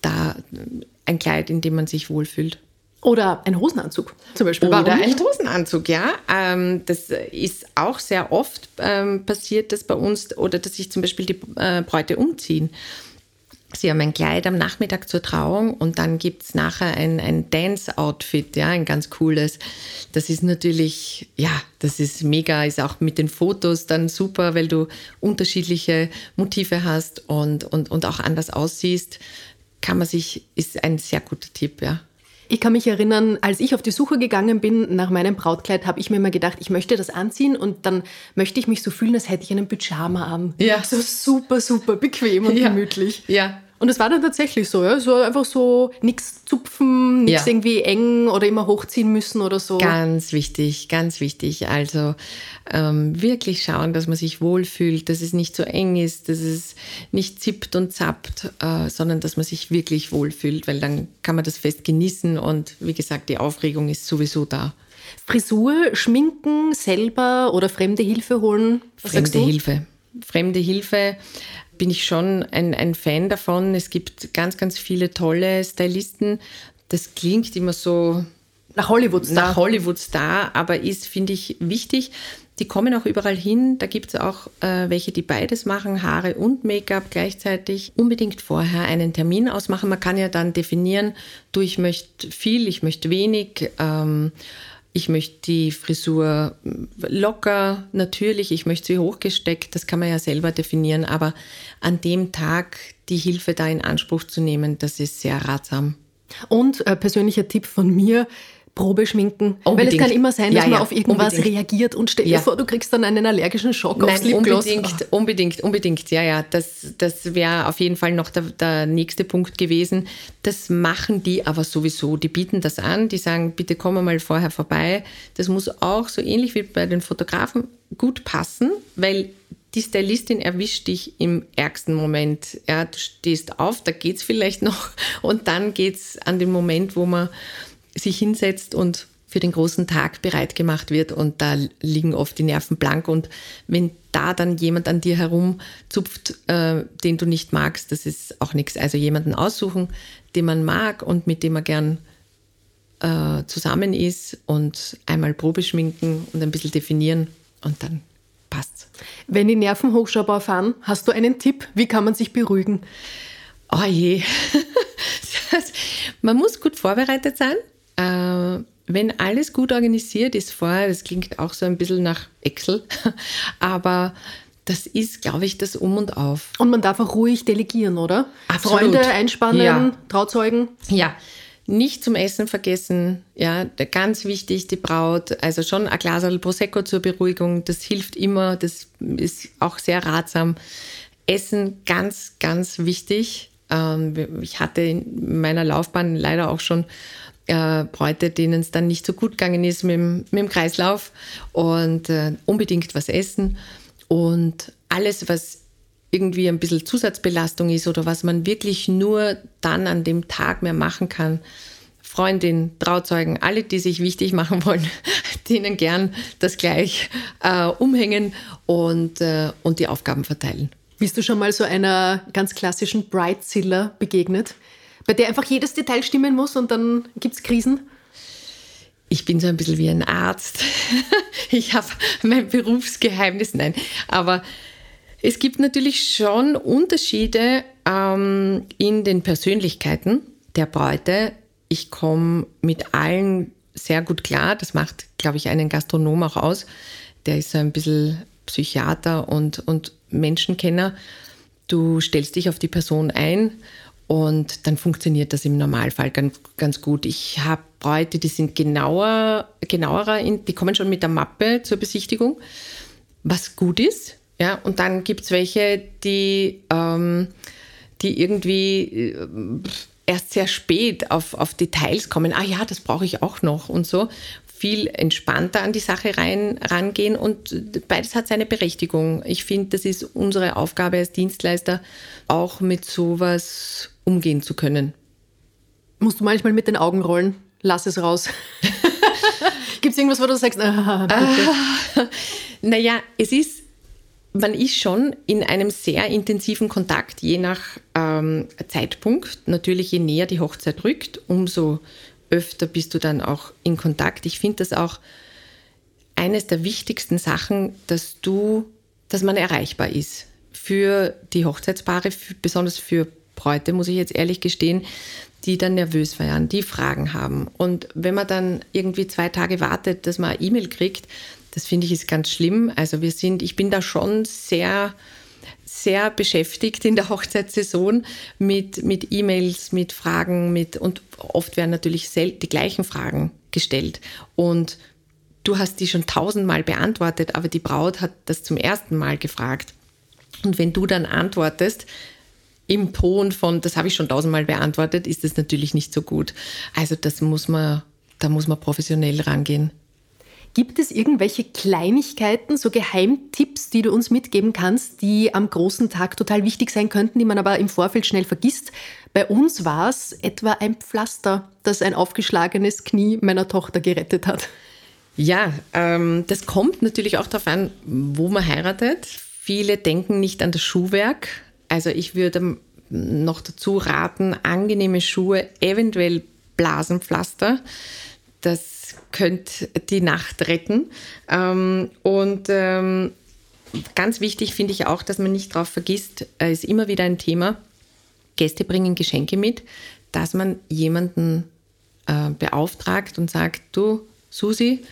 da ein Kleid, in dem man sich wohlfühlt. Oder ein Hosenanzug zum Beispiel. Oder Warum ein Hosenanzug, ja. Ähm, das ist auch sehr oft ähm, passiert, dass bei uns oder dass sich zum Beispiel die äh, Bräute umziehen. Sie haben ein Kleid am Nachmittag zur Trauung und dann gibt es nachher ein, ein Dance-Outfit, ja, ein ganz cooles. Das ist natürlich, ja, das ist mega, ist auch mit den Fotos dann super, weil du unterschiedliche Motive hast und, und, und auch anders aussiehst. Kann man sich, ist ein sehr guter Tipp, ja. Ich kann mich erinnern, als ich auf die Suche gegangen bin nach meinem Brautkleid, habe ich mir immer gedacht, ich möchte das anziehen und dann möchte ich mich so fühlen, als hätte ich einen Pyjama an. Ja. So super, super bequem und ja. gemütlich. Ja. Und es war dann tatsächlich so, ja. So einfach so nichts zupfen, nichts ja. irgendwie eng oder immer hochziehen müssen oder so. Ganz wichtig, ganz wichtig. Also ähm, wirklich schauen, dass man sich wohlfühlt, dass es nicht so eng ist, dass es nicht zippt und zappt, äh, sondern dass man sich wirklich wohlfühlt, weil dann kann man das Fest genießen und wie gesagt, die Aufregung ist sowieso da. Frisur, Schminken selber oder fremde Hilfe holen? Was fremde Hilfe. Fremde Hilfe bin ich schon ein, ein Fan davon. Es gibt ganz, ganz viele tolle Stylisten. Das klingt immer so nach Hollywood Star. Nach Hollywood Star, aber ist, finde ich, wichtig. Die kommen auch überall hin. Da gibt es auch äh, welche, die beides machen, Haare und Make-up gleichzeitig. Unbedingt vorher einen Termin ausmachen. Man kann ja dann definieren, du, ich möchte viel, ich möchte wenig. Ähm, ich möchte die Frisur locker, natürlich, ich möchte sie hochgesteckt, das kann man ja selber definieren, aber an dem Tag die Hilfe da in Anspruch zu nehmen, das ist sehr ratsam. Und äh, persönlicher Tipp von mir, Probeschminken. Unbedingt. Weil es kann immer sein, dass ja, man ja, auf irgendwas unbedingt. reagiert und stell dir ja. vor, du kriegst dann einen allergischen Schock Nein, aufs Lipgloss. Unbedingt, oh. unbedingt, unbedingt. Ja, ja, das, das wäre auf jeden Fall noch der, der nächste Punkt gewesen. Das machen die aber sowieso. Die bieten das an, die sagen, bitte komm mal vorher vorbei. Das muss auch so ähnlich wie bei den Fotografen gut passen, weil die Stylistin erwischt dich im ärgsten Moment. Ja, du stehst auf, da geht es vielleicht noch (laughs) und dann geht es an den Moment, wo man sich hinsetzt und für den großen Tag bereit gemacht wird und da liegen oft die Nerven blank und wenn da dann jemand an dir herumzupft, äh, den du nicht magst, das ist auch nichts. Also jemanden aussuchen, den man mag und mit dem man gern äh, zusammen ist und einmal Probe schminken und ein bisschen definieren und dann passt's. Wenn die Nerven hochschaubar fahren, hast du einen Tipp? Wie kann man sich beruhigen? Oh je. (laughs) man muss gut vorbereitet sein äh, wenn alles gut organisiert ist vorher, das klingt auch so ein bisschen nach Excel, (laughs) aber das ist, glaube ich, das Um und Auf. Und man darf auch ruhig delegieren, oder? Absolut. Freunde einspannen, ja. Trauzeugen. Ja, nicht zum Essen vergessen. Ja, ganz wichtig, die Braut, also schon ein Glas Prosecco zur Beruhigung, das hilft immer, das ist auch sehr ratsam. Essen, ganz, ganz wichtig. Ähm, ich hatte in meiner Laufbahn leider auch schon äh, Bräute, denen es dann nicht so gut gegangen ist mit dem, mit dem Kreislauf und äh, unbedingt was essen und alles, was irgendwie ein bisschen Zusatzbelastung ist oder was man wirklich nur dann an dem Tag mehr machen kann. Freundin, Trauzeugen, alle, die sich wichtig machen (laughs) wollen, denen gern das gleich äh, umhängen und, äh, und die Aufgaben verteilen. Bist du schon mal so einer ganz klassischen Bridezilla begegnet, bei der einfach jedes Detail stimmen muss und dann gibt es Krisen? Ich bin so ein bisschen wie ein Arzt. (laughs) Ich habe mein Berufsgeheimnis, nein. Aber es gibt natürlich schon Unterschiede ähm, in den Persönlichkeiten der Bräute. Ich komme mit allen sehr gut klar. Das macht, glaube ich, einen Gastronom auch aus. Der ist so ein bisschen Psychiater und, und Menschenkenner. Du stellst dich auf die Person ein und dann funktioniert das im Normalfall ganz, ganz gut. Ich habe Bräute, die sind genauer, genauerer, in, die kommen schon mit der Mappe zur Besichtigung, was gut ist. Ja, und dann gibt es welche, die, ähm, die irgendwie äh, erst sehr spät auf, auf Details kommen. Ah ja, das brauche ich auch noch und so. Viel entspannter an die Sache rein, rangehen und beides hat seine Berechtigung. Ich finde, das ist unsere Aufgabe als Dienstleister, auch mit sowas umgehen zu können. Musst du manchmal mit den Augen rollen? Lass es raus. (laughs) Gibt es irgendwas, wo du sagst, ah, bitte? (laughs) naja, es ist man ist schon in einem sehr intensiven Kontakt, je nach ähm, Zeitpunkt. Natürlich, je näher die Hochzeit rückt, umso öfter bist du dann auch in Kontakt. Ich finde das auch eines der wichtigsten Sachen, dass du, dass man erreichbar ist für die Hochzeitspaare, für, besonders für Bräute, muss ich jetzt ehrlich gestehen, die dann nervös feiern, die Fragen haben. Und wenn man dann irgendwie zwei Tage wartet, dass man eine E-Mail kriegt, das finde ich ist ganz schlimm. Also wir sind, ich bin da schon sehr, sehr beschäftigt in der Hochzeitssaison mit, mit E-Mails, mit Fragen, mit, und oft werden natürlich die gleichen Fragen gestellt. Und du hast die schon tausendmal beantwortet, aber die Braut hat das zum ersten Mal gefragt. Und wenn du dann antwortest, im Ton von, das habe ich schon tausendmal beantwortet, ist das natürlich nicht so gut. Also das muss man, da muss man professionell rangehen. Gibt es irgendwelche Kleinigkeiten, so Geheimtipps, die du uns mitgeben kannst, die am großen Tag total wichtig sein könnten, die man aber im Vorfeld schnell vergisst? Bei uns war es etwa ein Pflaster, das ein aufgeschlagenes Knie meiner Tochter gerettet hat. Ja, ähm, das kommt natürlich auch darauf an, wo man heiratet. Viele denken nicht an das Schuhwerk. Also ich würde noch dazu raten, angenehme Schuhe, eventuell Blasenpflaster. Das könnte die Nacht retten. Ähm, und ähm, ganz wichtig finde ich auch, dass man nicht darauf vergisst, äh, ist immer wieder ein Thema, Gäste bringen Geschenke mit, dass man jemanden äh, beauftragt und sagt, du, Susi,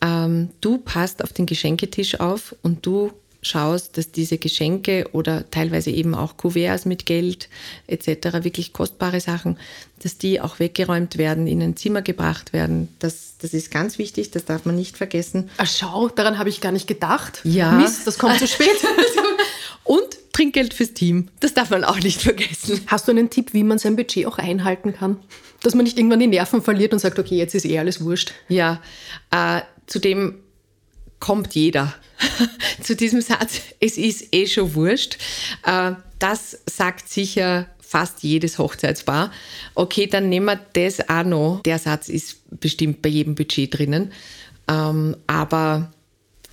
ähm, du passt auf den Geschenketisch auf und du schaust, dass diese Geschenke oder teilweise eben auch Kuverts mit Geld etc., wirklich kostbare Sachen, dass die auch weggeräumt werden, in ein Zimmer gebracht werden. Das, das ist ganz wichtig, das darf man nicht vergessen. Ach schau, daran habe ich gar nicht gedacht. Ja. Mist, das kommt zu spät. (laughs) Und Trinkgeld fürs Team, das darf man auch nicht vergessen. Hast du einen Tipp, wie man sein Budget auch einhalten kann? Dass man nicht irgendwann die Nerven verliert und sagt, okay, jetzt ist eh alles wurscht. Ja, äh, zudem kommt jeder (laughs) zu diesem Satz, es ist eh schon wurscht. Äh, das sagt sicher fast jedes Hochzeitspaar. Okay, dann nehmen wir das auch noch. Der Satz ist bestimmt bei jedem Budget drinnen. Ähm, aber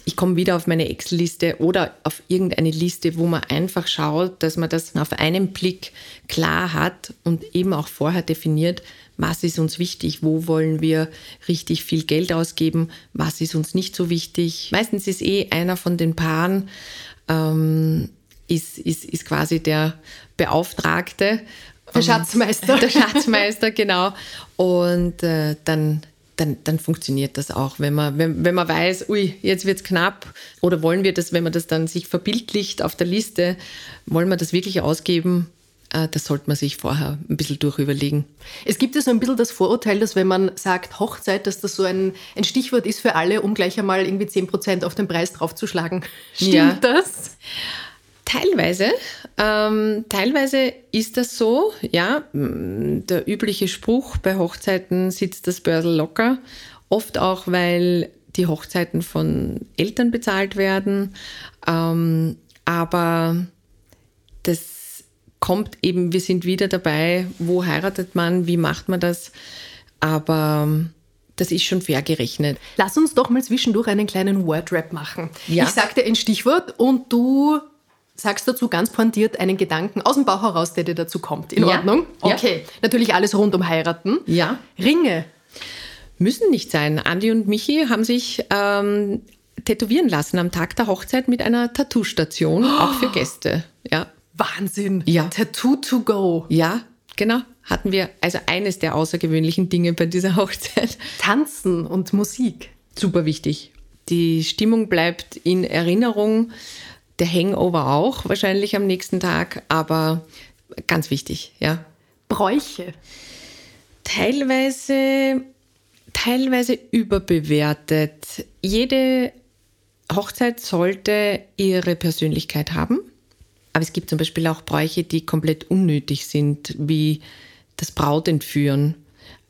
ich komme wieder auf meine Excel-Liste oder auf irgendeine Liste, wo man einfach schaut, dass man das auf einen Blick klar hat und eben auch vorher definiert, was ist uns wichtig, wo wollen wir richtig viel Geld ausgeben, was ist uns nicht so wichtig. Meistens ist eh einer von den Paaren, ähm, ist, ist, ist quasi der Beauftragte. Der Schatzmeister. (laughs) Der Schatzmeister, genau. Und äh, dann dann, dann funktioniert das auch. Wenn man, wenn, wenn man weiß, ui, jetzt wird es knapp, oder wollen wir das, wenn man das dann sich verbildlicht auf der Liste, wollen wir das wirklich ausgeben? Äh, das sollte man sich vorher ein bisschen durchüberlegen. Es gibt ja so ein bisschen das Vorurteil, dass wenn man sagt Hochzeit, dass das so ein, ein Stichwort ist für alle, um gleich einmal irgendwie 10% auf den Preis draufzuschlagen. (laughs) Stimmt ja. das? Teilweise. Ähm, teilweise ist das so, ja. Der übliche Spruch bei Hochzeiten sitzt das Börsel locker. Oft auch, weil die Hochzeiten von Eltern bezahlt werden. Ähm, aber das kommt eben, wir sind wieder dabei, wo heiratet man, wie macht man das. Aber das ist schon fair gerechnet. Lass uns doch mal zwischendurch einen kleinen Wordrap machen. Ja. Ich sagte ein Stichwort und du sagst dazu ganz pointiert einen Gedanken aus dem Bauch heraus, der dir dazu kommt. In ja. Ordnung? Okay. Ja. Natürlich alles rund um Heiraten. Ja. Ringe. Müssen nicht sein. Andi und Michi haben sich ähm, tätowieren lassen am Tag der Hochzeit mit einer Tattoo-Station, oh. auch für Gäste. Wahnsinn. Ja. Tattoo to go. Ja, genau. Hatten wir also eines der außergewöhnlichen Dinge bei dieser (laughs) Hochzeit. Tanzen und Musik. Super wichtig. Die Stimmung bleibt in Erinnerung der Hangover auch wahrscheinlich am nächsten Tag, aber ganz wichtig, ja. Bräuche. Teilweise, teilweise überbewertet. Jede Hochzeit sollte ihre Persönlichkeit haben. Aber es gibt zum Beispiel auch Bräuche, die komplett unnötig sind, wie das Brautentführen.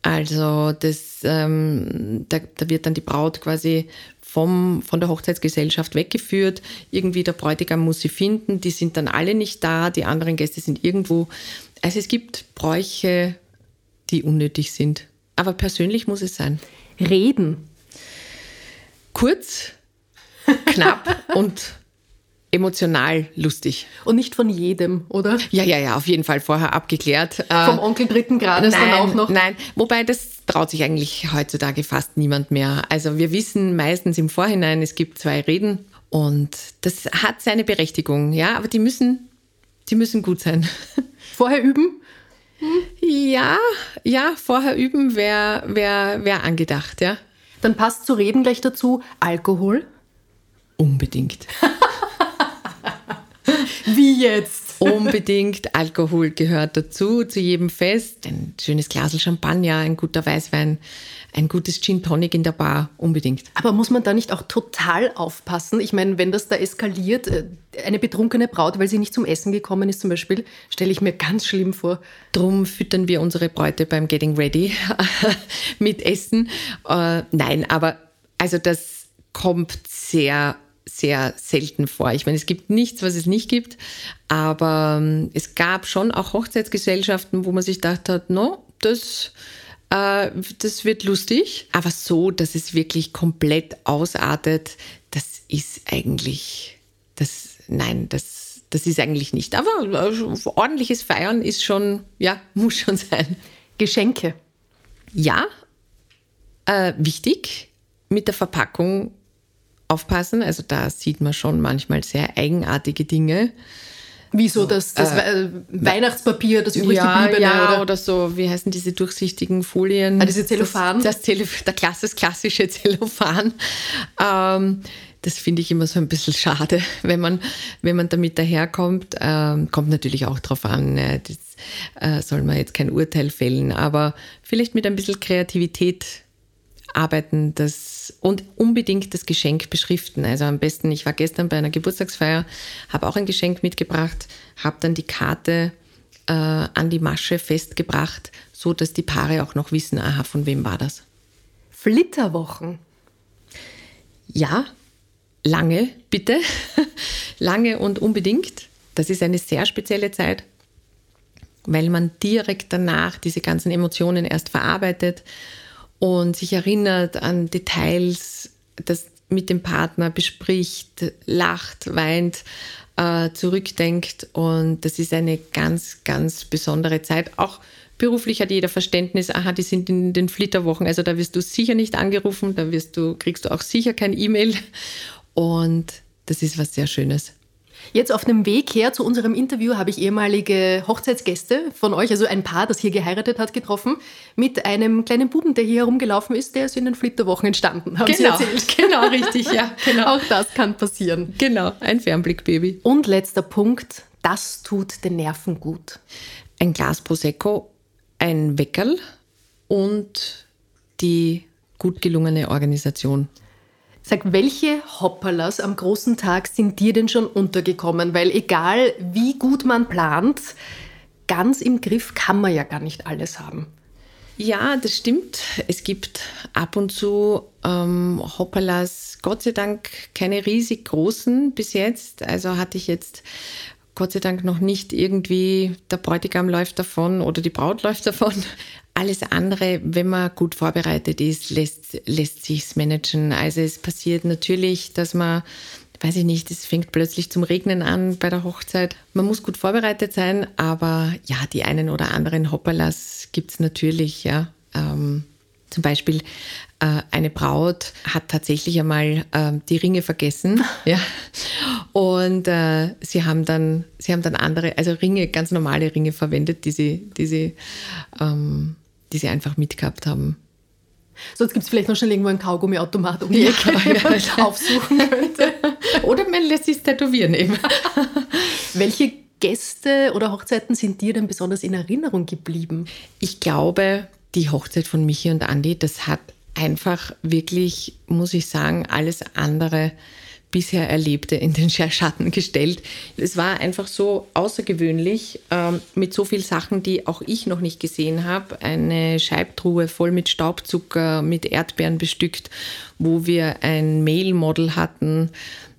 Also das, ähm, da, da, wird dann die Braut quasi vom, von der Hochzeitsgesellschaft weggeführt. Irgendwie der Bräutigam muss sie finden. Die sind dann alle nicht da. Die anderen Gäste sind irgendwo. Also es gibt Bräuche, die unnötig sind. Aber persönlich muss es sein. Reden. Kurz, knapp (laughs) und emotional lustig. Und nicht von jedem, oder? Ja, ja, ja, auf jeden Fall vorher abgeklärt. Vom äh, Onkel dritten Grades nein, dann auch noch? Nein, wobei das traut sich eigentlich heutzutage fast niemand mehr. Also wir wissen meistens im Vorhinein, es gibt zwei Reden und das hat seine Berechtigung, ja, aber die müssen, die müssen gut sein. (laughs) Vorher üben? Ja, ja, vorher üben wäre wär, wär angedacht, ja. Dann passt zu reden gleich dazu Alkohol? Unbedingt. (laughs) (laughs) Wie jetzt? Unbedingt. Alkohol gehört dazu, zu jedem Fest. Ein schönes Glas Champagner, ein guter Weißwein, ein gutes Gin Tonic in der Bar. Unbedingt. Aber muss man da nicht auch total aufpassen? Ich meine, wenn das da eskaliert, äh, eine betrunkene Braut, weil sie nicht zum Essen gekommen ist zum Beispiel, stelle ich mir ganz schlimm vor. Drum füttern wir unsere Bräute beim Getting Ready (laughs) mit Essen. Äh, nein, aber also das kommt sehr sehr selten vor. Ich meine, es gibt nichts, was es nicht gibt, aber ähm, es gab schon auch Hochzeitsgesellschaften, wo man sich gedacht hat, no, das, äh, das wird lustig. Aber so, dass es wirklich komplett ausartet, das ist eigentlich, das, nein, das, das ist eigentlich nicht. Aber äh, ordentliches Feiern ist schon, ja, (laughs) muss schon sein. Geschenke. Ja, äh, wichtig. Mit der Verpackung aufpassen. Also da sieht man schon manchmal sehr eigenartige Dinge. Wieso das, das äh, Weihnachtspapier, das übrig ja, gebliebene? Ja, oder? oder? so, wie heißen diese durchsichtigen Folien? Ah, diese Zellophan? Das, das der klassisch, klassische Zellophan. Ähm, das finde ich immer so ein bisschen schade, (laughs) wenn man, wenn man damit daherkommt. Ähm, kommt natürlich auch drauf an, ne? das äh, soll man jetzt kein Urteil fällen, aber vielleicht mit ein bisschen Kreativität arbeiten und unbedingt das Geschenk beschriften. Also am besten, ich war gestern bei einer Geburtstagsfeier, habe auch ein Geschenk mitgebracht, habe dann die Karte äh, an die Masche festgebracht, so dass die Paare auch noch wissen, aha, von wem war das. Flitterwochen. Ja, lange, bitte. (laughs) lange und unbedingt. Das ist eine sehr spezielle Zeit, weil man direkt danach diese ganzen Emotionen erst verarbeitet und sich erinnert an Details, das mit dem Partner bespricht, lacht, weint, äh, zurückdenkt. Und das ist eine ganz, ganz besondere Zeit. Auch beruflich hat jeder Verständnis, aha, die sind in den Flitterwochen, also da wirst du sicher nicht angerufen, da wirst du, kriegst du auch sicher kein E-Mail. Und das ist was sehr Schönes. Jetzt auf dem Weg her zu unserem Interview habe ich ehemalige Hochzeitsgäste von euch, also ein Paar, das hier geheiratet hat, getroffen, mit einem kleinen Buben, der hier herumgelaufen ist, der ist in den Flitterwochen entstanden, haben genau, Sie erzählt. (laughs) Genau, richtig, ja. Genau. Auch das kann passieren. Genau, ein Fernblickbaby. Und letzter Punkt, das tut den Nerven gut? Ein Glas Prosecco, ein Weckerl und die gut gelungene Organisation. Sag, welche Hopperlas am großen Tag sind dir denn schon untergekommen? Weil egal wie gut man plant, ganz im Griff kann man ja gar nicht alles haben. Ja, das stimmt. Es gibt ab und zu ähm, Hopperlas, Gott sei Dank keine riesig großen bis jetzt. Also hatte ich jetzt Gott sei Dank noch nicht irgendwie, der Bräutigam läuft davon oder die Braut (laughs) läuft davon. Alles andere, wenn man gut vorbereitet ist, lässt, lässt sich's managen. Also es passiert natürlich, dass man, weiß ich nicht, es fängt plötzlich zum Regnen an bei der Hochzeit. Man muss gut vorbereitet sein, aber ja, die einen oder anderen Hopperlas gibt's natürlich, ja. Ähm, zum Beispiel äh, eine Braut hat tatsächlich einmal äh, die Ringe vergessen, (laughs) ja. Und äh, sie haben dann, sie haben dann andere, also Ringe, ganz normale Ringe verwendet, die sie, die sie, ähm, die sie einfach mitgehabt haben. Sonst gibt es vielleicht noch schnell irgendwo einen Kaugummiautomat um die Ecke, ja, man (laughs) aufsuchen könnte. Oder man lässt sich tätowieren eben. (laughs) Welche Gäste oder Hochzeiten sind dir denn besonders in Erinnerung geblieben? Ich glaube, die Hochzeit von Michi und Andi, das hat einfach wirklich, muss ich sagen, alles andere bisher Erlebte in den Schatten gestellt. Es war einfach so außergewöhnlich ähm, mit so vielen Sachen, die auch ich noch nicht gesehen habe. Eine Scheibtruhe voll mit Staubzucker, mit Erdbeeren bestückt, wo wir ein Mail-Model hatten,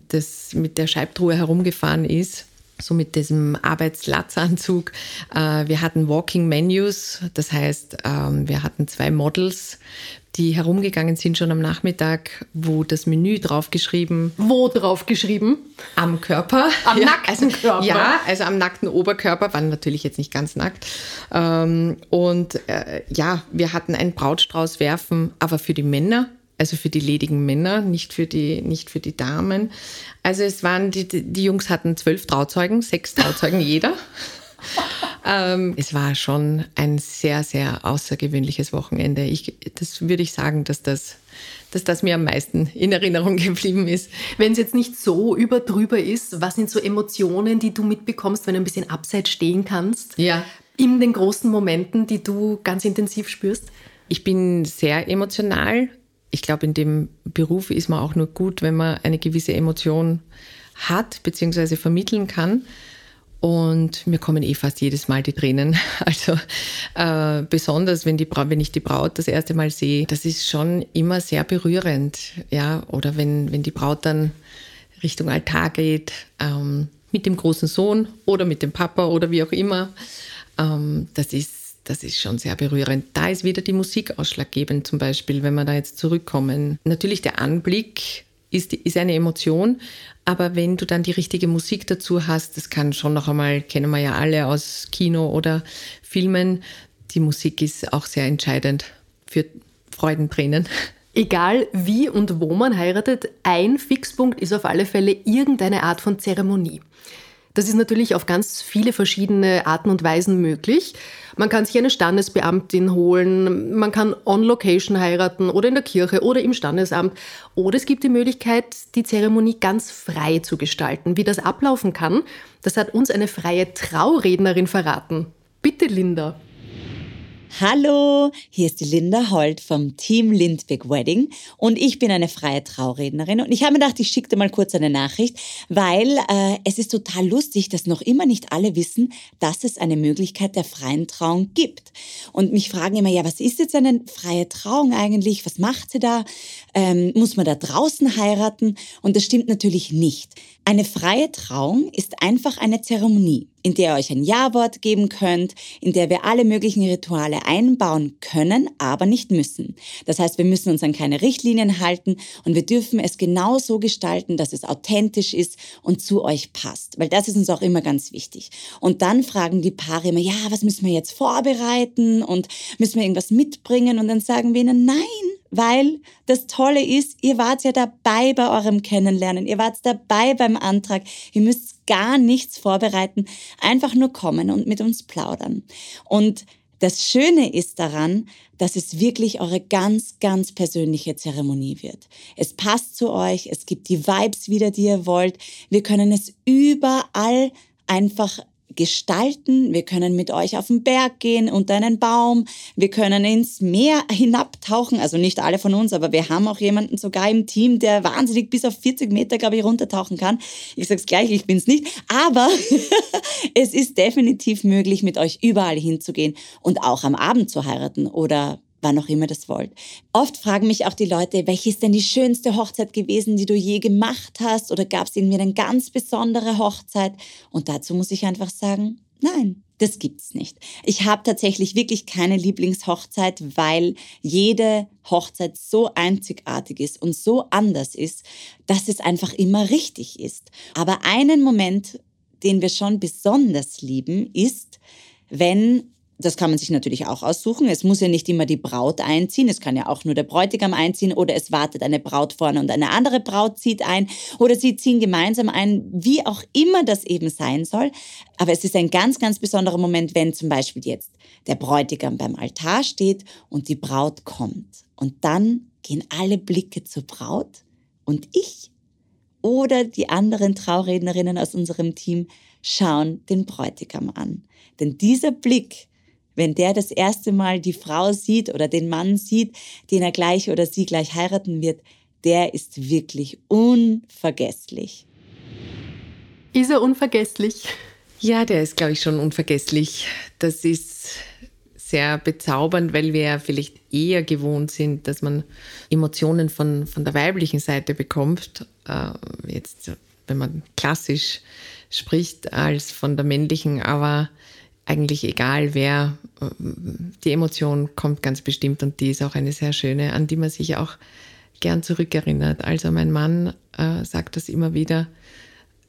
das mit der Scheibtruhe herumgefahren ist so mit diesem Arbeitslatzanzug. Äh, wir hatten Walking Menus, das heißt, ähm, wir hatten zwei Models die herumgegangen sind schon am Nachmittag, wo das Menü draufgeschrieben. Wo draufgeschrieben? Am Körper. Am ja, nackten also, Körper. Ja, also am nackten Oberkörper, waren natürlich jetzt nicht ganz nackt. Ähm, und äh, ja, wir hatten einen Brautstrauß werfen, aber für die Männer, also für die ledigen Männer, nicht für die, nicht für die Damen. Also es waren, die, die Jungs hatten zwölf Trauzeugen, sechs Trauzeugen jeder. (laughs) Ähm, es war schon ein sehr, sehr außergewöhnliches Wochenende. Ich, das würde ich sagen, dass das, dass das mir am meisten in Erinnerung geblieben ist. Wenn es jetzt nicht so überdrüber ist, was sind so Emotionen, die du mitbekommst, wenn du ein bisschen abseits stehen kannst? Ja. In den großen Momenten, die du ganz intensiv spürst? Ich bin sehr emotional. Ich glaube, in dem Beruf ist man auch nur gut, wenn man eine gewisse Emotion hat bzw. vermitteln kann. Und mir kommen eh fast jedes Mal die Tränen. (laughs) Also äh, besonders, wenn, die wenn ich die Braut das erste Mal sehe, das ist schon immer sehr berührend. Ja? Oder wenn, wenn die Braut dann Richtung Altar geht, ähm, mit dem großen Sohn oder mit dem Papa oder wie auch immer. Ähm, das ist das ist schon sehr berührend. Da ist wieder die Musik ausschlaggebend, zum Beispiel, wenn wir da jetzt zurückkommen. Natürlich der Anblick ist, ist eine Emotion, aber wenn du dann die richtige Musik dazu hast, das kann schon noch einmal, kennen wir ja alle aus Kino oder Filmen, die Musik ist auch sehr entscheidend für Freudentränen. Egal wie und wo man heiratet, ein Fixpunkt ist auf alle Fälle irgendeine Art von Zeremonie. Das ist natürlich auf ganz viele verschiedene Arten und Weisen möglich. Man kann sich eine Standesbeamtin holen, man kann on location heiraten oder in der Kirche oder im Standesamt. Oder es gibt die Möglichkeit, die Zeremonie ganz frei zu gestalten. Wie das ablaufen kann, das hat uns eine freie Traurednerin verraten. Bitte, Linda. Hallo, hier ist die Linda Holt vom Team Lindbeck Wedding und ich bin eine freie Traurednerin und ich habe mir gedacht, ich schicke dir mal kurz eine Nachricht, weil äh, es ist total lustig, dass noch immer nicht alle wissen, dass es eine Möglichkeit der freien Trauung gibt. Und mich fragen immer, ja, was ist jetzt eine freie Trauung eigentlich? Was macht sie da? Ähm, muss man da draußen heiraten? Und das stimmt natürlich nicht. Eine freie Trauung ist einfach eine Zeremonie in der ihr euch ein Ja-Wort geben könnt, in der wir alle möglichen Rituale einbauen können, aber nicht müssen. Das heißt, wir müssen uns an keine Richtlinien halten und wir dürfen es genau so gestalten, dass es authentisch ist und zu euch passt. Weil das ist uns auch immer ganz wichtig. Und dann fragen die Paare immer, ja, was müssen wir jetzt vorbereiten und müssen wir irgendwas mitbringen? Und dann sagen wir ihnen, nein, weil das Tolle ist, ihr wart ja dabei bei eurem Kennenlernen, ihr wart dabei beim Antrag, ihr müsst gar nichts vorbereiten, einfach nur kommen und mit uns plaudern. Und das Schöne ist daran, dass es wirklich eure ganz, ganz persönliche Zeremonie wird. Es passt zu euch, es gibt die Vibes wieder, die ihr wollt. Wir können es überall einfach gestalten, wir können mit euch auf den Berg gehen, unter einen Baum, wir können ins Meer hinabtauchen, also nicht alle von uns, aber wir haben auch jemanden sogar im Team, der wahnsinnig bis auf 40 Meter, glaube ich, runtertauchen kann. Ich sage es gleich, ich bin es nicht, aber (laughs) es ist definitiv möglich, mit euch überall hinzugehen und auch am Abend zu heiraten oder wann auch immer das wollt. Oft fragen mich auch die Leute, welche ist denn die schönste Hochzeit gewesen, die du je gemacht hast? Oder gab es irgendwie eine ganz besondere Hochzeit? Und dazu muss ich einfach sagen, nein, das gibt's nicht. Ich habe tatsächlich wirklich keine Lieblingshochzeit, weil jede Hochzeit so einzigartig ist und so anders ist, dass es einfach immer richtig ist. Aber einen Moment, den wir schon besonders lieben, ist, wenn das kann man sich natürlich auch aussuchen. Es muss ja nicht immer die Braut einziehen. Es kann ja auch nur der Bräutigam einziehen oder es wartet eine Braut vorne und eine andere Braut zieht ein oder sie ziehen gemeinsam ein, wie auch immer das eben sein soll. Aber es ist ein ganz, ganz besonderer Moment, wenn zum Beispiel jetzt der Bräutigam beim Altar steht und die Braut kommt. Und dann gehen alle Blicke zur Braut und ich oder die anderen Traurednerinnen aus unserem Team schauen den Bräutigam an. Denn dieser Blick, wenn der das erste Mal die Frau sieht oder den Mann sieht, den er gleich oder sie gleich heiraten wird, der ist wirklich unvergesslich. Ist er unvergesslich? Ja, der ist, glaube ich, schon unvergesslich. Das ist sehr bezaubernd, weil wir ja vielleicht eher gewohnt sind, dass man Emotionen von, von der weiblichen Seite bekommt. Äh, jetzt, wenn man klassisch spricht, als von der männlichen. Aber eigentlich egal wer, die Emotion kommt ganz bestimmt und die ist auch eine sehr schöne, an die man sich auch gern zurückerinnert. Also mein Mann äh, sagt das immer wieder,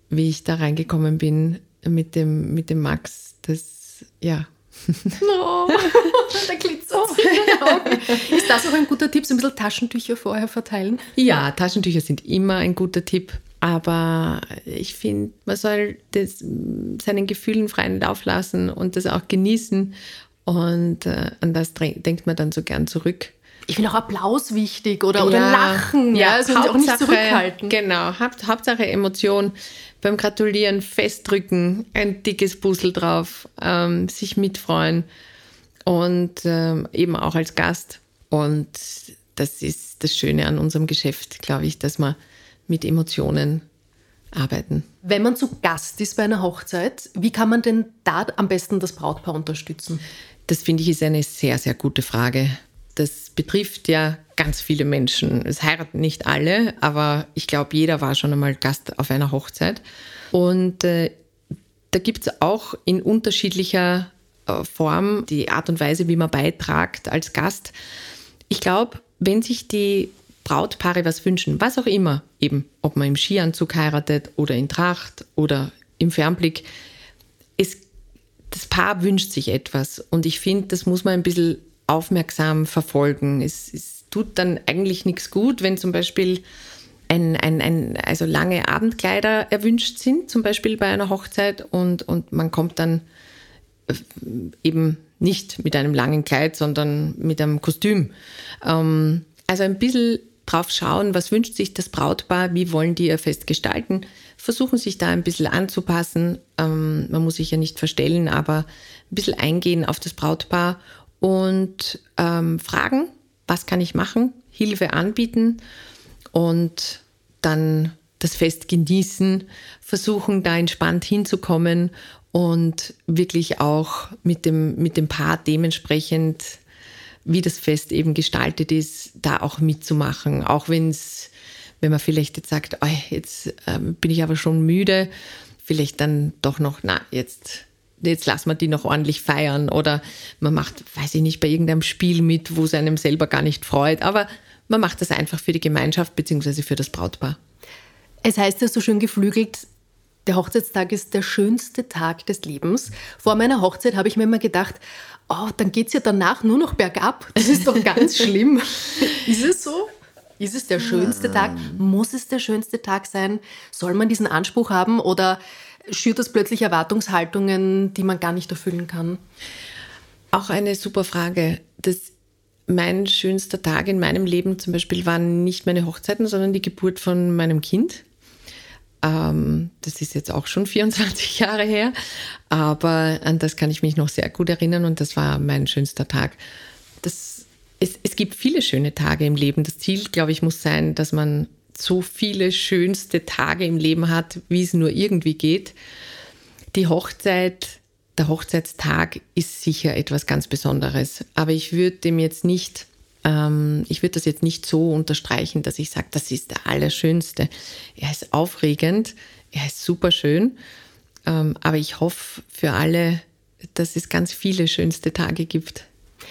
wie ich da reingekommen bin mit dem, mit dem Max. Das, ja. (laughs) Oh, (laughs) der glitzert Ist das auch ein guter Tipp, so ein bisschen Taschentücher vorher verteilen? Ja, Taschentücher sind immer ein guter Tipp. Aber ich finde, man soll das, seinen Gefühlen freien Lauf lassen und das auch genießen. Und äh, an das denkt man dann so gern zurück. Ich finde auch Applaus wichtig oder, ja, oder Lachen. Ja, also Hauptsache, auch nicht zurückhalten. Genau, Haupt, Hauptsache Emotion. Beim Gratulieren festdrücken, ein dickes Puzzle drauf, ähm, sich mitfreuen und ähm, eben auch als Gast. Und das ist das Schöne an unserem Geschäft, glaube ich, dass man mit Emotionen arbeiten. Wenn man zu Gast ist bei einer Hochzeit, wie kann man denn da am besten das Brautpaar unterstützen? Das finde ich ist eine sehr, sehr gute Frage. Das betrifft ja ganz viele Menschen. Es heiraten nicht alle, aber ich glaube, jeder war schon einmal Gast auf einer Hochzeit. Und äh, da gibt es auch in unterschiedlicher äh, Form die Art und Weise, wie man beitragt als Gast. Ich glaube, wenn sich die Brautpaare was wünschen, was auch immer, eben, ob man im Skianzug heiratet oder in Tracht oder im Fernblick. Es, das Paar wünscht sich etwas und ich finde, das muss man ein bisschen aufmerksam verfolgen. Es, es tut dann eigentlich nichts gut, wenn zum Beispiel ein, ein, ein, also lange Abendkleider erwünscht sind, zum Beispiel bei einer Hochzeit und, und man kommt dann äh, eben nicht mit einem langen Kleid, sondern mit einem Kostüm. Ähm, also ein bisschen drauf schauen, was wünscht sich das Brautpaar, wie wollen die ihr Fest gestalten, versuchen sich da ein bisschen anzupassen. Ähm, man muss sich ja nicht verstellen, aber ein bisschen eingehen auf das Brautpaar und ähm, fragen, was kann ich machen, Hilfe anbieten und dann das Fest genießen, versuchen da entspannt hinzukommen und wirklich auch mit dem, mit dem Paar dementsprechend wie das Fest eben gestaltet ist, da auch mitzumachen. Auch wenn es, wenn man vielleicht jetzt sagt, oh, jetzt ähm, bin ich aber schon müde, vielleicht dann doch noch, na, jetzt, jetzt lassen wir die noch ordentlich feiern. Oder man macht, weiß ich nicht, bei irgendeinem Spiel mit, wo es einem selber gar nicht freut. Aber man macht das einfach für die Gemeinschaft bzw. für das Brautpaar. Es heißt ja so schön geflügelt, der Hochzeitstag ist der schönste Tag des Lebens. Vor meiner Hochzeit habe ich mir immer gedacht, oh, dann geht es ja danach nur noch bergab. Das ist doch ganz (laughs) schlimm. Ist es so? Ist es der schönste Tag? Muss es der schönste Tag sein? Soll man diesen Anspruch haben oder schürt das plötzlich Erwartungshaltungen, die man gar nicht erfüllen kann? Auch eine super Frage. Das, mein schönster Tag in meinem Leben zum Beispiel waren nicht meine Hochzeiten, sondern die Geburt von meinem Kind. Ähm, das ist jetzt auch schon (laughs) 24 Jahre her, aber an das kann ich mich noch sehr gut erinnern und das war mein schönster Tag. Das, es, es gibt viele schöne Tage im Leben. Das Ziel, glaube ich, muss sein, dass man so viele schönste Tage im Leben hat, wie es nur irgendwie geht. Die Hochzeit, der Hochzeitstag ist sicher etwas ganz Besonderes, aber ich würde dem jetzt nicht ähm, ich würde das jetzt nicht so unterstreichen, dass ich sage, das ist der Allerschönste. Er ist aufregend, er ist super schön, ähm, aber ich hoffe für alle, dass es ganz viele schönste Tage gibt.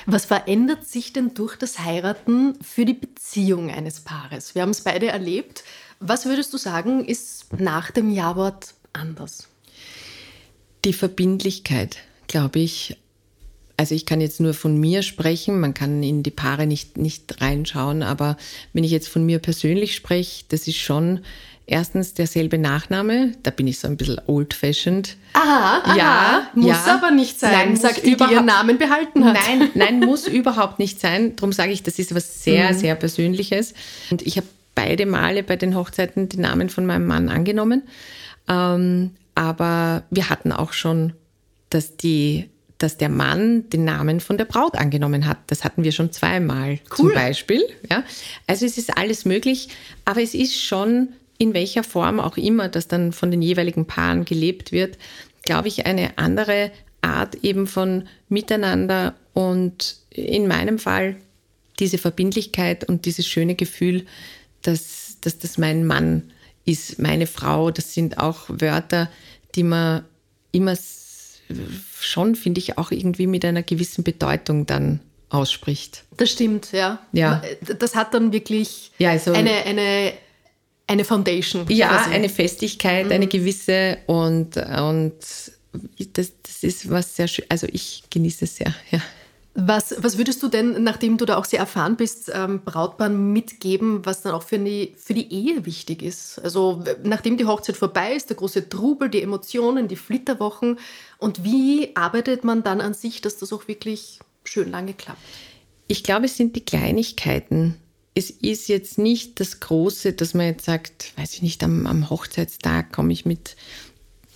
Was verändert sich denn durch das Heiraten für die Beziehung eines Paares? Wir haben es beide erlebt. Was würdest du sagen, ist nach dem Jawort anders? Die Verbindlichkeit, glaube ich, also ich kann jetzt nur von mir sprechen, man kann in die Paare nicht, nicht reinschauen, aber wenn ich jetzt von mir persönlich spreche, das ist schon erstens derselbe Nachname, da bin ich so ein bisschen old-fashioned. Aha, aha, ja, muss ja. aber nicht sein, nein, sagt die, die ihren Namen behalten hat. Nein, (laughs) nein, muss überhaupt nicht sein. Darum sage ich, das ist was sehr, mhm. sehr Persönliches. Und ich habe beide Male bei den Hochzeiten die Namen von meinem Mann angenommen. Ähm, aber wir hatten auch schon, dass die dass der Mann den Namen von der Braut angenommen hat. Das hatten wir schon zweimal cool. zum Beispiel. Ja. Also es ist alles möglich, aber es ist schon in welcher Form auch immer das dann von den jeweiligen Paaren gelebt wird, glaube ich, eine andere Art eben von Miteinander und in meinem Fall diese Verbindlichkeit und dieses schöne Gefühl, dass, dass das mein Mann ist, meine Frau, das sind auch Wörter, die man immer schon, finde ich, auch irgendwie mit einer gewissen Bedeutung dann ausspricht. Das stimmt, ja. ja. Das hat dann wirklich ja, also, eine, eine, eine Foundation. Ja, quasi. eine Festigkeit, mhm. eine gewisse und, und das, das ist was sehr schön. Also ich genieße es sehr, ja. Was, was würdest du denn, nachdem du da auch sehr erfahren bist, ähm, Brautpaaren mitgeben, was dann auch für die, für die Ehe wichtig ist? Also nachdem die Hochzeit vorbei ist, der große Trubel, die Emotionen, die Flitterwochen. Und wie arbeitet man dann an sich, dass das auch wirklich schön lange klappt? Ich glaube, es sind die Kleinigkeiten. Es ist jetzt nicht das Große, dass man jetzt sagt, weiß ich nicht, am, am Hochzeitstag komme ich mit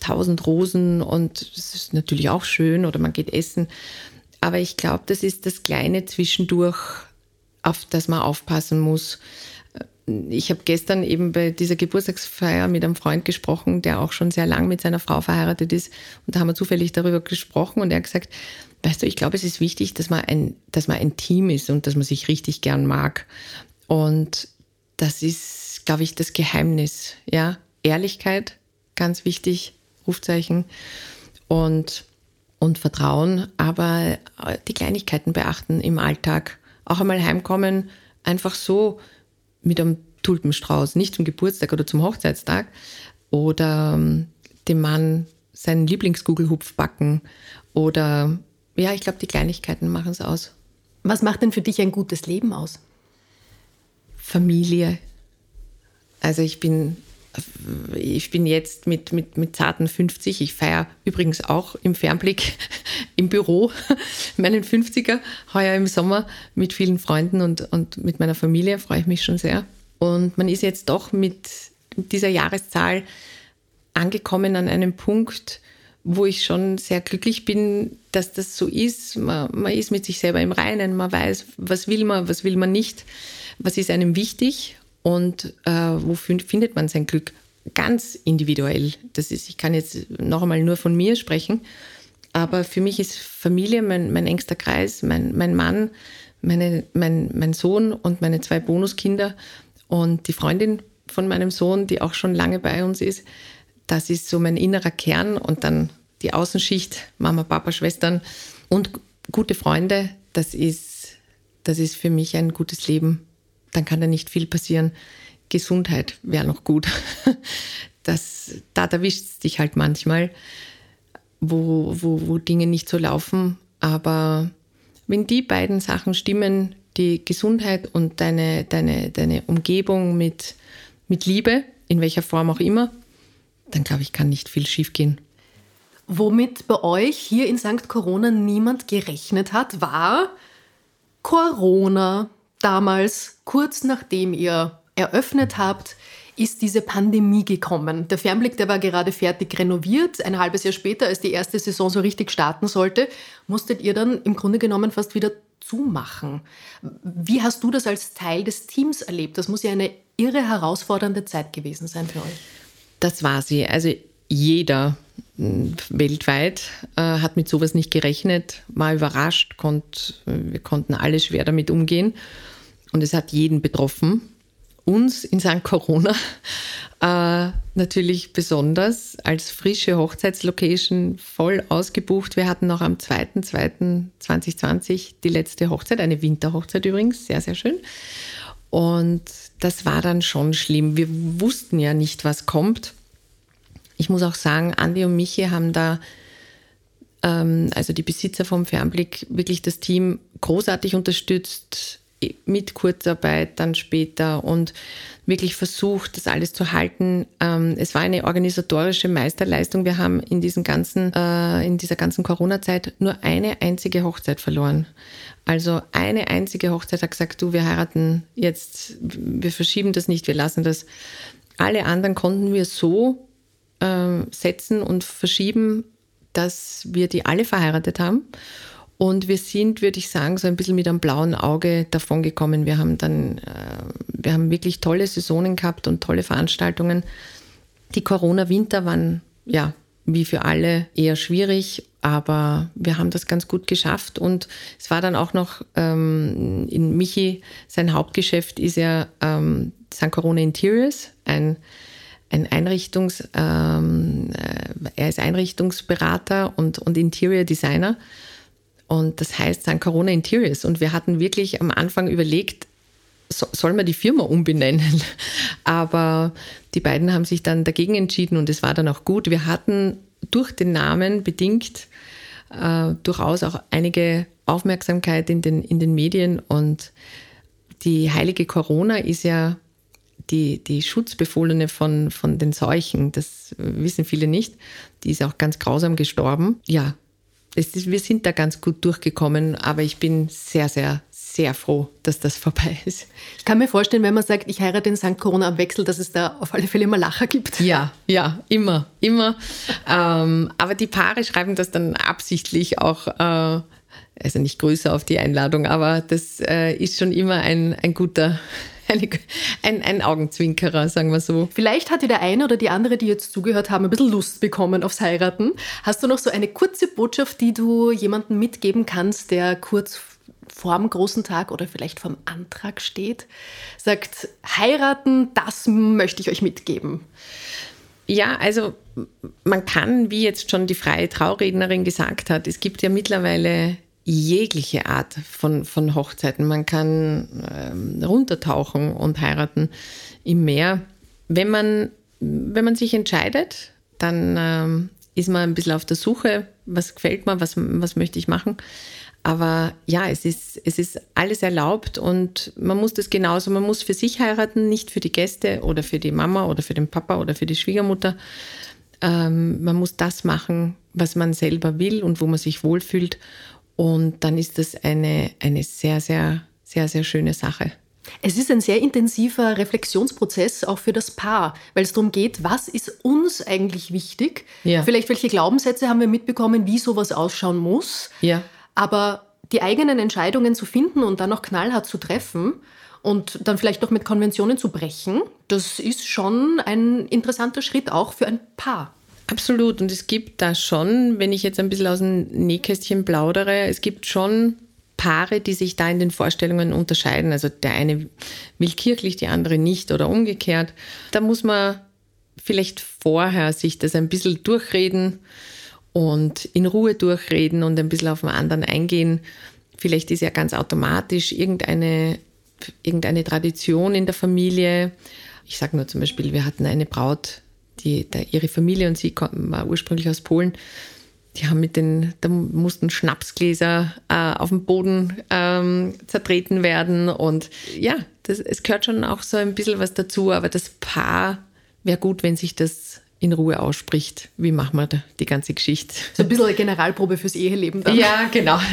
tausend Rosen und das ist natürlich auch schön oder man geht essen aber ich glaube, das ist das kleine Zwischendurch, auf das man aufpassen muss. Ich habe gestern eben bei dieser Geburtstagsfeier mit einem Freund gesprochen, der auch schon sehr lang mit seiner Frau verheiratet ist. Und da haben wir zufällig darüber gesprochen und er hat gesagt, weißt du, ich glaube, es ist wichtig, dass man ein, dass man ein Team ist und dass man sich richtig gern mag. Und das ist, glaube ich, das Geheimnis. Ja, Ehrlichkeit, ganz wichtig, Rufzeichen. Und und Vertrauen, aber äh, die Kleinigkeiten beachten im Alltag. Auch einmal heimkommen, einfach so mit einem Tulpenstrauß, nicht zum Geburtstag oder zum Hochzeitstag oder ähm, dem Mann seinen Lieblingsgugelhupf backen oder ja, ich glaube, die Kleinigkeiten machen es aus. Was macht denn für dich ein gutes Leben aus? Familie. Also ich bin ich bin jetzt mit, mit, mit zarten 50. Ich feiere übrigens auch im Fernblick (laughs) im Büro (laughs) meinen 50er heuer im Sommer mit vielen Freunden und, und mit meiner Familie. Freue ich mich schon sehr. Und man ist jetzt doch mit dieser Jahreszahl angekommen an einem Punkt, wo ich schon sehr glücklich bin, dass das so ist. Man, man ist mit sich selber im Reinen, man weiß, was will man, was will man nicht, was ist einem wichtig und äh, wo findet man sein Glück? Ganz individuell. Das ist, ich kann jetzt noch einmal nur von mir sprechen, aber für mich ist Familie mein, mein engster Kreis, mein, mein Mann, meine, mein, mein Sohn und meine zwei Bonuskinder und die Freundin von meinem Sohn, die auch schon lange bei uns ist. Das ist so mein innerer Kern und dann die Außenschicht, Mama, Papa, Schwestern und gute Freunde. Das ist, das ist für mich ein gutes Leben dann kann da nicht viel passieren. Gesundheit wäre noch gut. (laughs) Das, da erwischt es dich halt manchmal, wo, wo, wo Dinge nicht so laufen. Aber wenn die beiden Sachen stimmen, die Gesundheit und deine, deine, deine Umgebung mit, mit Liebe, in welcher Form auch immer, dann glaube ich, kann nicht viel schiefgehen. Womit bei euch hier in St. Corona niemand gerechnet hat, war Corona damals, kurz nachdem ihr eröffnet habt, ist diese Pandemie gekommen. Der Fernblick, der war gerade fertig renoviert. Ein halbes Jahr später, als die erste Saison so richtig starten sollte, musstet ihr dann im Grunde genommen fast wieder zumachen. Wie hast du das als Teil des Teams erlebt? Das muss ja eine irre herausfordernde Zeit gewesen sein für euch. Das war sie. Also jeder weltweit äh, hat mit sowas nicht gerechnet, war überrascht, konnt, wir konnten alle schwer damit umgehen und es hat jeden betroffen. Uns in St. Corona (laughs) äh, natürlich besonders als frische Hochzeitslocation voll ausgebucht. Wir hatten noch am 2.2.2020 die letzte Hochzeit, eine Winterhochzeit übrigens, sehr, sehr schön. Und das war dann schon schlimm. Wir wussten ja nicht, was kommt. Ich muss auch sagen, Andi und Michi haben da, ähm, also die Besitzer vom Fernblick, wirklich das Team großartig unterstützt mit Kurzarbeit dann später und wirklich versucht, das alles zu halten. Ähm, es war eine organisatorische Meisterleistung. Wir haben in, diesen ganzen, äh, in dieser ganzen Corona-Zeit nur eine einzige Hochzeit verloren. Also eine einzige Hochzeit hat gesagt, du, wir heiraten jetzt, wir verschieben das nicht, wir lassen das. Alle anderen konnten wir so äh, setzen und verschieben, dass wir die alle verheiratet haben. Und wir sind, würde ich sagen, so ein bisschen mit einem blauen Auge davon gekommen. Wir haben dann, äh, wir haben wirklich tolle Saisonen gehabt und tolle Veranstaltungen. Die Corona-Winter waren, ja, wie für alle eher schwierig, aber wir haben das ganz gut geschafft und es war dann auch noch ähm, in Michi, sein Hauptgeschäft ist ja ähm, St. Corona Interiors, ein ein Einrichtungs, ähm, äh, er ist Einrichtungsberater und, und Interior Designer. Und das heißt St. Corona Interiors. Und wir hatten wirklich am Anfang überlegt, so, soll man die Firma umbenennen? (laughs) Aber die beiden haben sich dann dagegen entschieden und es war dann auch gut. Wir hatten durch den Namen bedingt äh, durchaus auch einige Aufmerksamkeit in den, in den Medien und die heilige Corona ist ja die, die Schutzbefohlene von, von den Seuchen. Das wissen viele nicht. Die ist auch ganz grausam gestorben. Ja, ist, wir sind da ganz gut durchgekommen, aber ich bin sehr, sehr, sehr froh, dass das (laughs) vorbei ist. Ich kann mir vorstellen, wenn man sagt, ich heirate in St. Corona am Wechsel, dass es da auf alle Fälle immer Lacher gibt. Ja, ja, immer, immer. ähm, aber die Paare schreiben das dann absichtlich auch, äh, also nicht größer auf die Einladung, aber das äh, ist schon immer ein, ein guter eine, ein, ein Augenzwinkerer, sagen wir so. Vielleicht hat ja der eine oder die andere, die jetzt zugehört haben, ein bisschen Lust bekommen aufs Heiraten. Hast du noch so eine kurze Botschaft, die du jemandem mitgeben kannst, der kurz vorm großen Tag oder vielleicht vom Antrag steht, sagt, heiraten, das möchte ich euch mitgeben? Ja, also man kann, wie jetzt schon die freie Traurednerin gesagt hat, es gibt ja mittlerweile jegliche Art von, von Hochzeiten. Man kann ähm, runtertauchen und heiraten im Meer. Wenn man, wenn man sich entscheidet, dann ähm, ist man ein bisschen auf der Suche, was gefällt mir, was, was möchte ich machen. Aber ja, es ist, es ist alles erlaubt und man muss das genauso, man muss für sich heiraten, nicht für die Gäste oder für die Mama oder für den Papa oder für die Schwiegermutter. Ähm, man muss das machen, was man selber will und wo man sich wohlfühlt. Und dann ist das eine, eine sehr, sehr, sehr, sehr schöne Sache. Es ist ein sehr intensiver Reflexionsprozess auch für das Paar, weil es darum geht, was ist uns eigentlich wichtig? Ja. Vielleicht welche Glaubenssätze haben wir mitbekommen, wie sowas ausschauen muss. Ja. Aber die eigenen Entscheidungen zu finden und dann noch knallhart zu treffen und dann vielleicht noch mit Konventionen zu brechen, das ist schon ein interessanter Schritt auch für ein Paar. Absolut. Und es gibt da schon, wenn ich jetzt ein bisschen aus dem Nähkästchen plaudere, es gibt schon Paare, die sich da in den Vorstellungen unterscheiden. Also der eine will kirchlich, die andere nicht oder umgekehrt. Da muss man vielleicht vorher sich das ein bisschen durchreden und in Ruhe durchreden und ein bisschen auf den anderen eingehen. Vielleicht ist ja ganz automatisch irgendeine, irgendeine Tradition in der Familie. Ich sage nur zum Beispiel, wir hatten eine Braut, die, der, ihre Familie und sie kommen, war ursprünglich aus Polen. Die haben mit den, da mussten Schnapsgläser äh, auf dem Boden ähm, zertreten werden. Und ja, das, es gehört schon auch so ein bisschen was dazu, aber das Paar wäre gut, wenn sich das in Ruhe ausspricht. Wie machen wir da die ganze Geschichte? So ein bisschen eine Generalprobe fürs Eheleben dann. Ja, genau. (laughs)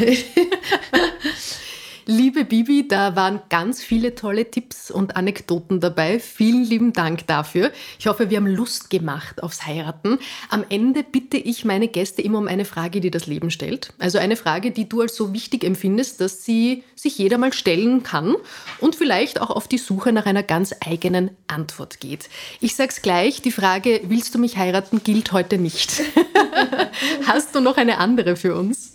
Liebe Bibi, da waren ganz viele tolle Tipps und Anekdoten dabei. Vielen lieben Dank dafür. Ich hoffe, wir haben Lust gemacht aufs Heiraten. Am Ende bitte ich meine Gäste immer um eine Frage, die das Leben stellt. Also eine Frage, die du als so wichtig empfindest, dass sie sich jeder mal stellen kann und vielleicht auch auf die Suche nach einer ganz eigenen Antwort geht. Ich sag's gleich, die Frage, willst du mich heiraten, gilt heute nicht. (laughs) Hast du noch eine andere für uns?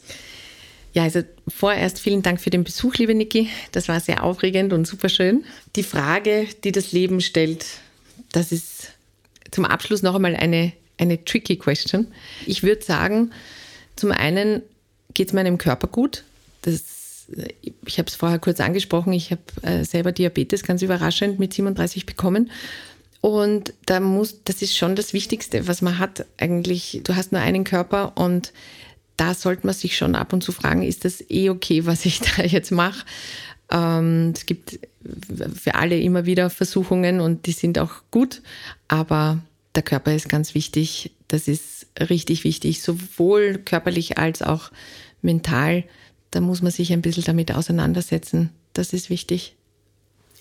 Ja, also vorerst vielen Dank für den Besuch, liebe Niki. Das war sehr aufregend und super schön. Die Frage, die das Leben stellt, das ist zum Abschluss noch einmal eine, eine tricky question. Ich würde sagen, zum einen geht es meinem Körper gut. Das, ich habe es vorher kurz angesprochen, ich habe äh, selber Diabetes ganz überraschend mit 37 bekommen. Und da muss, das ist schon das Wichtigste, was man hat. Eigentlich, du hast nur einen Körper und da sollte man sich schon ab und zu fragen, ist das eh okay, was ich (laughs) da jetzt mache? Ähm, es gibt für alle immer wieder Versuchungen und die sind auch gut, aber der Körper ist ganz wichtig. Das ist richtig wichtig, sowohl körperlich als auch mental. Da muss man sich ein bisschen damit auseinandersetzen. Das ist wichtig.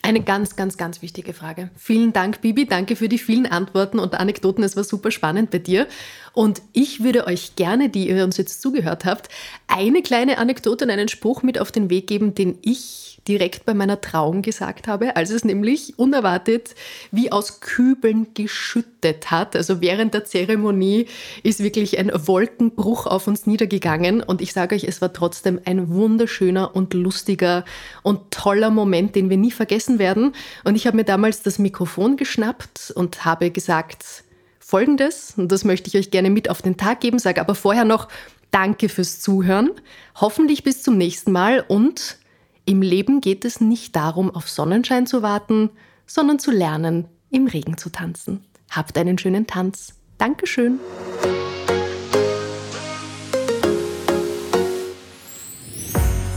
Eine ganz, ganz, ganz wichtige Frage. Vielen Dank, Bibi. Danke für die vielen Antworten und Anekdoten. Es war super spannend bei dir. Und ich würde euch gerne, die ihr uns jetzt zugehört habt, eine kleine Anekdote und einen Spruch mit auf den Weg geben, den ich direkt bei meiner Trauung gesagt habe, als es nämlich unerwartet wie aus Kübeln geschüttet hat. Also während der Zeremonie ist wirklich ein Wolkenbruch auf uns niedergegangen und ich sage euch, es war trotzdem ein wunderschöner und lustiger und toller Moment, den wir nie vergessen werden. Und ich habe mir damals das Mikrofon geschnappt und habe gesagt, Folgendes, und das möchte ich euch gerne mit auf den Tag geben, sage aber vorher noch Danke fürs Zuhören. Hoffentlich bis zum nächsten Mal und im Leben geht es nicht darum, auf Sonnenschein zu warten, sondern zu lernen, im Regen zu tanzen. Habt einen schönen Tanz. Dankeschön.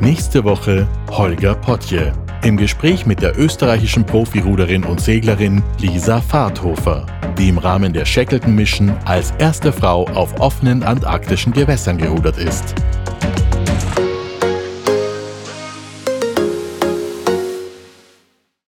Nächste Woche Holger Potje im Gespräch mit der österreichischen Profiruderin und Seglerin Lisa Fahrthofer, die im Rahmen der Shackleton Mission als erste Frau auf offenen antarktischen Gewässern gerudert ist.